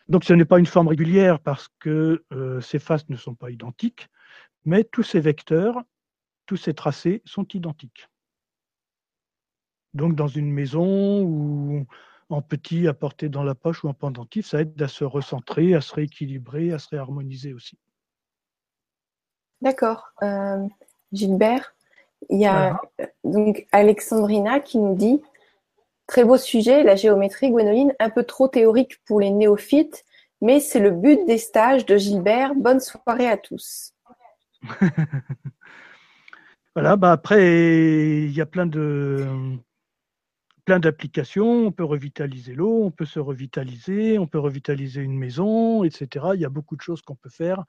Donc ce n'est pas une forme régulière parce que euh, ces faces ne sont pas identiques, mais tous ces vecteurs tous ces tracés sont identiques. Donc dans une maison ou en petit à porter dans la poche ou en pendentif, ça aide à se recentrer, à se rééquilibrer, à se réharmoniser aussi. D'accord. Euh, Gilbert, il y a donc Alexandrina qui nous dit Très beau sujet, la géométrie, Gwénoline, un peu trop théorique pour les néophytes, mais c'est le but des stages de Gilbert. Bonne soirée à tous. voilà, bah après, il y a plein de plein d'applications. On peut revitaliser l'eau, on peut se revitaliser, on peut revitaliser une maison, etc. Il y a beaucoup de choses qu'on peut faire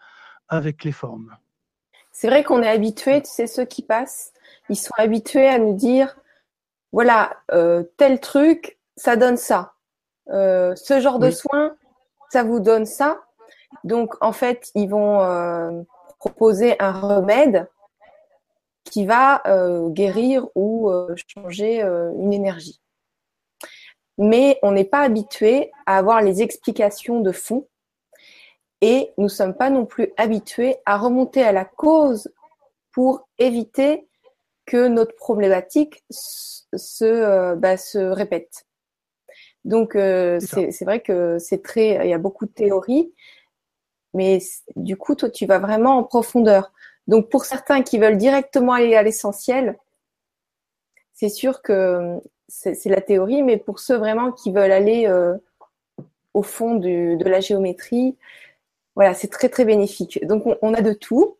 avec les formes. C'est vrai qu'on est habitué, tu sais, ceux qui passent, ils sont habitués à nous dire, voilà, euh, tel truc, ça donne ça. Euh, ce genre de soins, ça vous donne ça. Donc, en fait, ils vont euh, proposer un remède qui va guérir ou changer une énergie mais on n'est pas habitué à avoir les explications de fond et nous ne sommes pas non plus habitués à remonter à la cause pour éviter que notre problématique se, euh, bah, se répète. Donc euh, c'est vrai que c'est très, il y a beaucoup de théories, mais du coup toi tu vas vraiment en profondeur. Donc pour certains qui veulent directement aller à l'essentiel, c'est sûr que c'est la théorie, mais pour ceux vraiment qui veulent aller euh, au fond de la géométrie, voilà, c'est très très bénéfique. Donc on, a de tout.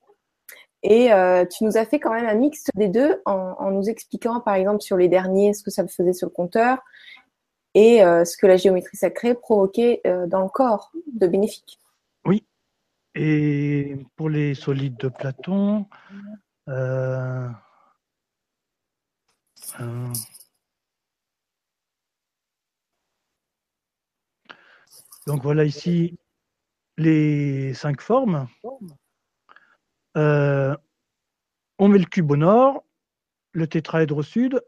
Et euh, tu nous as fait quand même un mix des deux en, nous expliquant par exemple sur les derniers ce que ça faisait sur le compteur et euh, ce que la géométrie sacrée provoquait dans le corps de bénéfique. Oui. Et pour les solides de Platon, Donc voilà ici les cinq formes. Euh, on met le cube au nord, le tétraèdre au sud,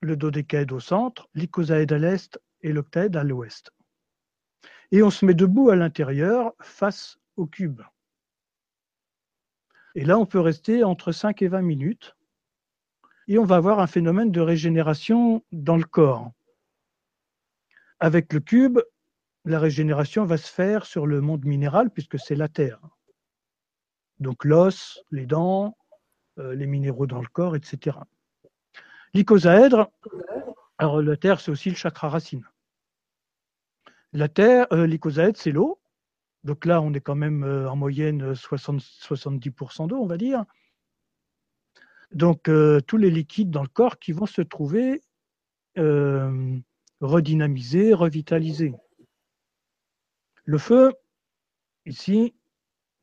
le dodécaèdre au centre, l'icosaèdre à l'est et l'octaèdre à l'ouest. Et on se met debout à l'intérieur face au cube. Et là, on peut rester entre 5 et 20 minutes. Et on va avoir un phénomène de régénération dans le corps. Avec le cube, la régénération va se faire sur le monde minéral puisque c'est la terre. Donc l'os, les dents, euh, les minéraux dans le corps, etc. L'icosaèdre, alors la terre c'est aussi le chakra racine. La terre, euh, l'icosaèdre c'est l'eau. Donc là on est quand même euh, en moyenne 60, 70% d'eau on va dire. Donc tous les liquides dans le corps qui vont se trouver redynamisés, revitalisés. Le feu, ici,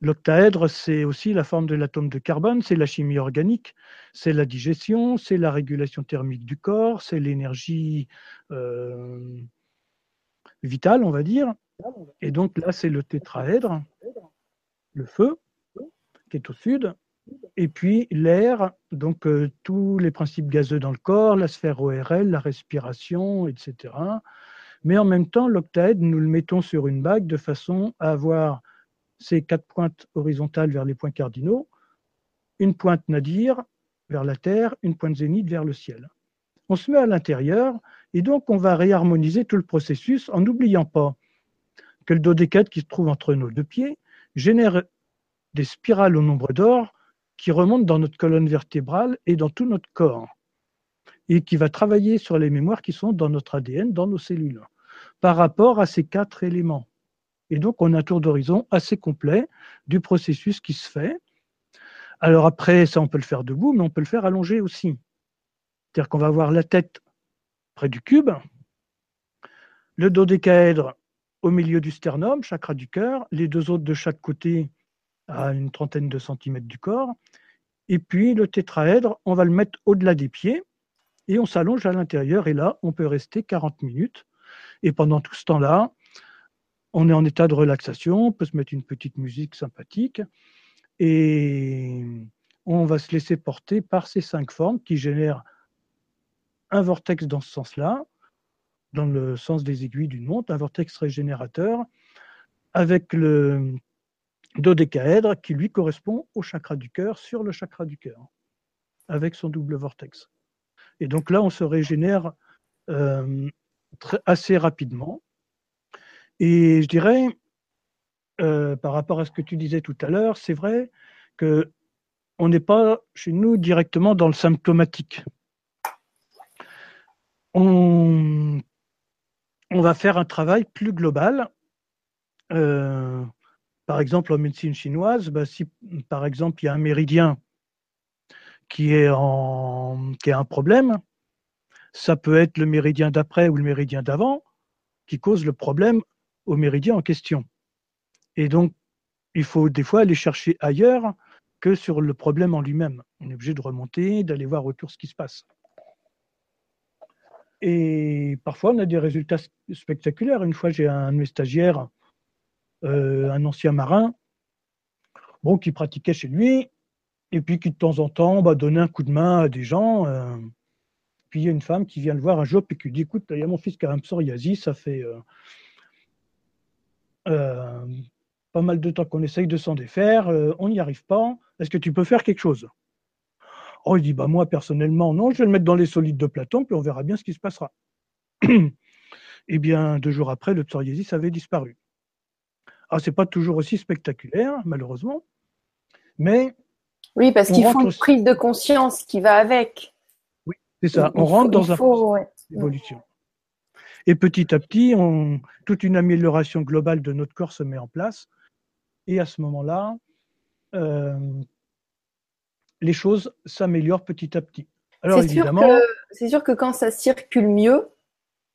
l'octaèdre, c'est aussi la forme de l'atome de carbone, c'est la chimie organique, c'est la digestion, c'est la régulation thermique du corps, c'est l'énergie euh, vitale, on va dire. Et donc là, c'est le tétraèdre, le feu, qui est au sud, et puis l'air, donc euh, tous les principes gazeux dans le corps, la sphère ORL, la respiration, etc. Mais en même temps, l'octaèdre, nous le mettons sur une bague de façon à avoir ces quatre pointes horizontales vers les points cardinaux, une pointe nadir vers la Terre, une pointe zénith vers le ciel. On se met à l'intérieur et donc on va réharmoniser tout le processus en n'oubliant pas que le dodécade qui se trouve entre nos deux pieds génère des spirales au nombre d'or qui remontent dans notre colonne vertébrale et dans tout notre corps et qui va travailler sur les mémoires qui sont dans notre ADN, dans nos cellules par rapport à ces quatre éléments. Et donc, on a un tour d'horizon assez complet du processus qui se fait. Alors après, ça, on peut le faire debout, mais on peut le faire allongé aussi. C'est-à-dire qu'on va avoir la tête près du cube, le dodécaèdre au milieu du sternum, chakra du cœur, les deux autres de chaque côté à une trentaine de centimètres du corps, et puis le tétraèdre, on va le mettre au-delà des pieds, et on s'allonge à l'intérieur, et là, on peut rester 40 minutes et pendant tout ce temps-là, on est en état de relaxation, on peut se mettre une petite musique sympathique et on va se laisser porter par ces cinq formes qui génèrent un vortex dans ce sens-là, dans le sens des aiguilles d'une montre, un vortex régénérateur, avec le dodécaèdre qui lui correspond au chakra du cœur sur le chakra du cœur, avec son double vortex. Et donc là, on se régénère euh, assez rapidement. Et je dirais, euh, par rapport à ce que tu disais tout à l'heure, c'est vrai que on n'est pas chez nous directement dans le symptomatique. On, on va faire un travail plus global. Euh, par exemple, en médecine chinoise, bah, si par exemple il y a un méridien qui est, en, qui est un problème, ça peut être le méridien d'après ou le méridien d'avant qui cause le problème au méridien en question. Et donc, il faut des fois aller chercher ailleurs que sur le problème en lui-même. On est obligé de remonter, d'aller voir autour ce qui se passe. Et parfois, on a des résultats spectaculaires. Une fois, j'ai un de euh, un ancien marin, bon, qui pratiquait chez lui, et puis qui de temps en temps bah, donnait un coup de main à des gens. Euh. Puis il y a une femme qui vient le voir un jour et qui lui dit Écoute, il y a mon fils qui a un psoriasis, ça fait euh, pas mal de temps qu'on essaye de s'en défaire, on n'y arrive pas. Est-ce que tu peux faire quelque chose? Oh, il dit bah moi personnellement non, je vais le mettre dans les solides de Platon, puis on verra bien ce qui se passera. Eh bien, deux jours après, le psoriasis avait disparu. Alors, c'est pas toujours aussi spectaculaire, malheureusement, mais oui, parce qu'il faut une prise de conscience qui va avec. C'est ça. on rentre dans un évolution. Et petit à petit, on, toute une amélioration globale de notre corps se met en place. Et à ce moment-là, euh, les choses s'améliorent petit à petit. Alors évidemment, c'est sûr que quand ça circule mieux,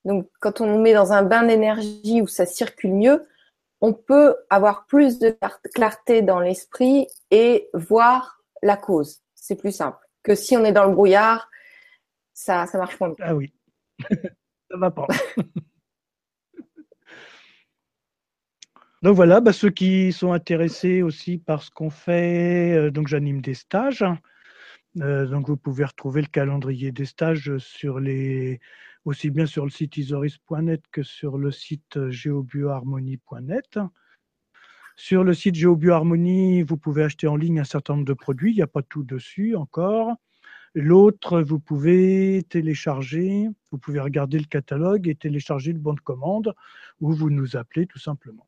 donc quand on nous met dans un bain d'énergie où ça circule mieux, on peut avoir plus de clarté dans l'esprit et voir la cause. C'est plus simple que si on est dans le brouillard, ça ça marche moins. Ah oui, ça va pas. Donc voilà, bah, ceux qui sont intéressés aussi par ce qu'on fait, euh, donc j'anime des stages. Euh, donc vous pouvez retrouver le calendrier des stages sur les, aussi bien sur le site isoris.net que sur le site geobioharmonie.net. Sur le site GeoBioHarmonie, vous pouvez acheter en ligne un certain nombre de produits. Il n'y a pas tout dessus encore. L'autre, vous pouvez télécharger, vous pouvez regarder le catalogue et télécharger le bon de commande ou vous nous appelez tout simplement.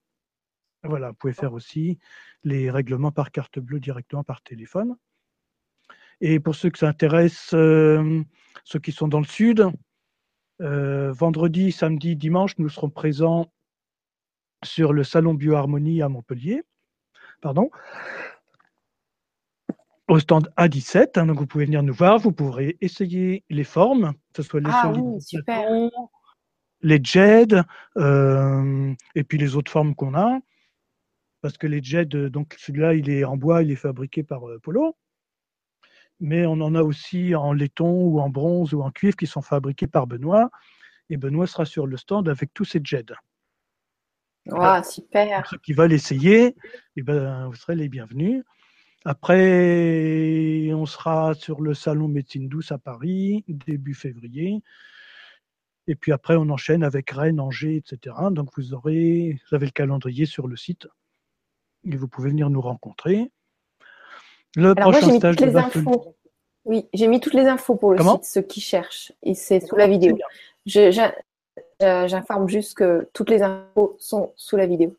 Voilà, vous pouvez faire aussi les règlements par carte bleue directement par téléphone. Et pour ceux que ça intéresse, euh, ceux qui sont dans le sud, euh, vendredi, samedi, dimanche, nous serons présents sur le salon Bioharmonie à Montpellier. Pardon. Au stand A17, hein, donc vous pouvez venir nous voir, vous pourrez essayer les formes, que ce soit les ah, solides, les JED, euh, et puis les autres formes qu'on a parce que les jets, donc celui-là, il est en bois, il est fabriqué par euh, Polo. Mais on en a aussi en laiton ou en bronze ou en cuivre qui sont fabriqués par Benoît. Et Benoît sera sur le stand avec tous ces jets. Wow, super. ceux qui veulent essayer, eh ben, vous serez les bienvenus. Après, on sera sur le salon médecine douce à Paris, début février. Et puis après, on enchaîne avec Rennes, Angers, etc. Donc vous aurez, vous avez le calendrier sur le site et vous pouvez venir nous rencontrer. Le prochain stage de infos. Oui, j'ai mis toutes les infos pour le site, ceux qui cherchent, et c'est sous la vidéo. J'informe juste que toutes les infos sont sous la vidéo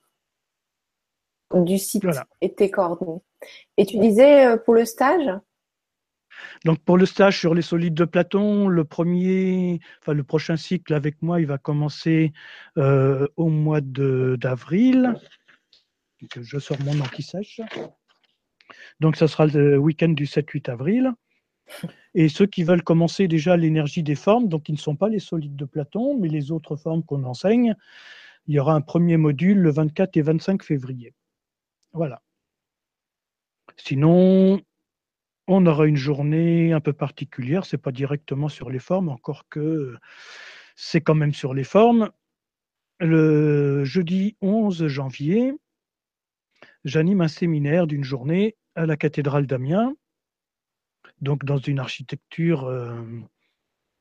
du site et tes coordonnées. Et tu disais euh, pour le stage? Donc pour le stage sur les solides de Platon, le premier, enfin le prochain cycle avec moi, il va commencer euh, au mois d'avril je sors mon anti-sèche. Donc, ça sera le week-end du 7-8 avril. Et ceux qui veulent commencer déjà l'énergie des formes, donc qui ne sont pas les solides de Platon, mais les autres formes qu'on enseigne, il y aura un premier module le 24 et 25 février. Voilà. Sinon, on aura une journée un peu particulière. C'est pas directement sur les formes, encore que c'est quand même sur les formes. Le jeudi 11 janvier, j'anime un séminaire d'une journée à la cathédrale d'Amiens, donc dans une architecture euh,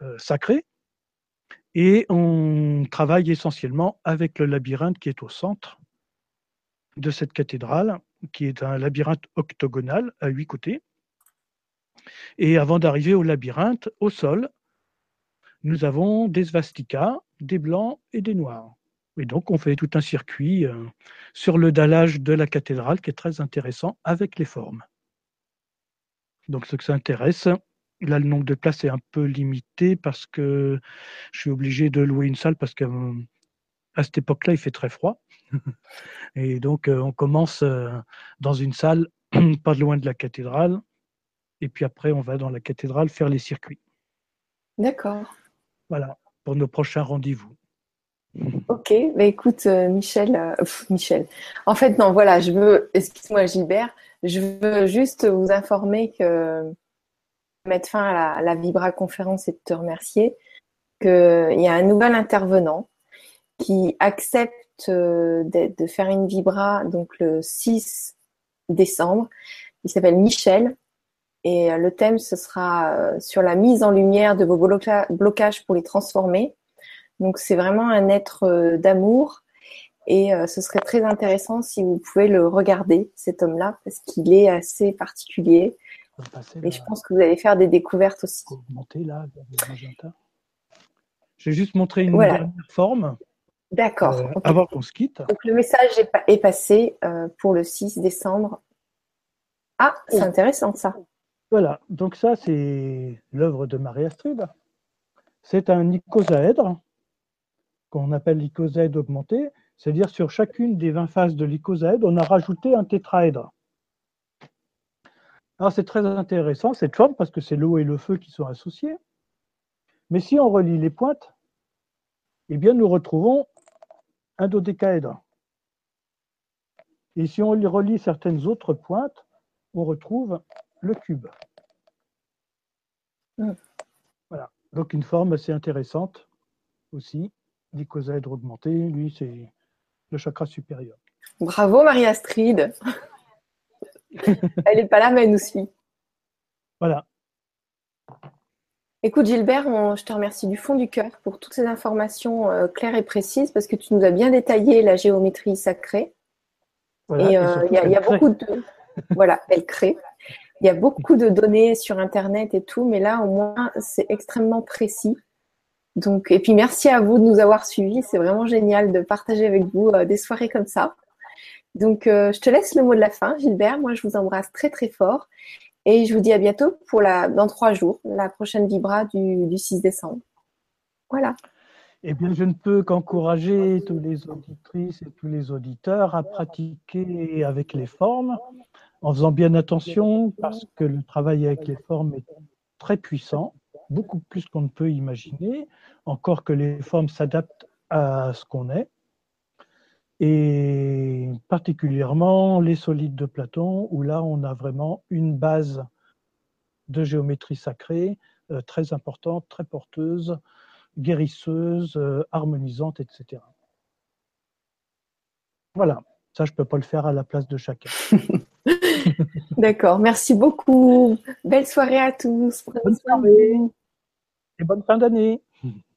euh, sacrée. Et on travaille essentiellement avec le labyrinthe qui est au centre de cette cathédrale, qui est un labyrinthe octogonal à huit côtés. Et avant d'arriver au labyrinthe, au sol, nous avons des svastikas, des blancs et des noirs. Et donc, on fait tout un circuit euh, sur le dallage de la cathédrale qui est très intéressant avec les formes. Donc, ce que ça intéresse, là, le nombre de places est un peu limité parce que je suis obligé de louer une salle parce qu'à cette époque-là, il fait très froid. Et donc, euh, on commence euh, dans une salle pas loin de la cathédrale. Et puis après, on va dans la cathédrale faire les circuits. D'accord. Voilà, pour nos prochains rendez-vous. Ok, bah écoute, euh, Michel, euh, Michel. En fait, non, voilà, je veux, excuse-moi Gilbert, je veux juste vous informer que mettre fin à la, Vibra conférence et de te remercier, qu'il y a un nouvel intervenant qui accepte euh, de faire une Vibra donc le 6 décembre. Il s'appelle Michel et le thème ce sera sur la mise en lumière de vos blocages pour les transformer. Donc c'est vraiment un être euh, d'amour et euh, ce serait très intéressant si vous pouvez le regarder, cet homme-là, parce qu'il est assez particulier. Et je pense que vous allez faire des découvertes aussi. là, Je vais juste montrer une dernière forme. D'accord. Euh, avant qu'on se quitte. Donc le message est, passé pour le 6 décembre. Ah, c'est oh. intéressant ça. Voilà, donc ça c'est l'œuvre de Marie Astrid. C'est un icosaèdre qu'on appelle l'icosaèdre augmenté, c'est-à-dire sur chacune des 20 faces de l'icosaèdre, on a rajouté un tétraèdre. Alors c'est très intéressant cette forme parce que c'est l'eau et le feu qui sont associés. Mais si on relie les pointes, eh bien nous retrouvons un dodécaèdre. Et si on relie certaines autres pointes, on retrouve le cube. Hmm. Voilà. Donc une forme assez intéressante aussi l'icosaèdre augmenté, lui, c'est le chakra supérieur. Bravo Marie-Astrid. Elle n'est pas là, mais nous aussi. Voilà. Écoute Gilbert, je te remercie du fond du cœur pour toutes ces informations euh, claires et précises parce que tu nous as bien détaillé la géométrie sacrée. et euh, il y, a beaucoup de... voilà, elle crée. Il y a beaucoup de données sur Internet et tout, mais là, au moins, c'est extrêmement précis. Donc, et puis merci à vous de nous avoir suivis. C'est vraiment génial de partager avec vous euh, des soirées comme ça. Donc, euh, je te laisse le mot de la fin, Gilbert. Moi, je vous embrasse très très fort et je vous dis à bientôt pour la dans trois jours, la prochaine vibra du, du 6 décembre. Voilà. Eh bien, je ne peux qu'encourager tous les auditrices et tous les auditeurs à pratiquer avec les formes, en faisant bien attention parce que le travail avec les formes est très puissant beaucoup plus qu'on ne peut imaginer, encore que les formes s'adaptent à ce qu'on est, et particulièrement les solides de Platon, où là on a vraiment une base de géométrie sacrée euh, très importante, très porteuse, guérisseuse, euh, harmonisante, etc. Voilà, ça je ne peux pas le faire à la place de chacun. D'accord, merci beaucoup. Belle soirée à tous. Bonne soirée et bonne fin d'année.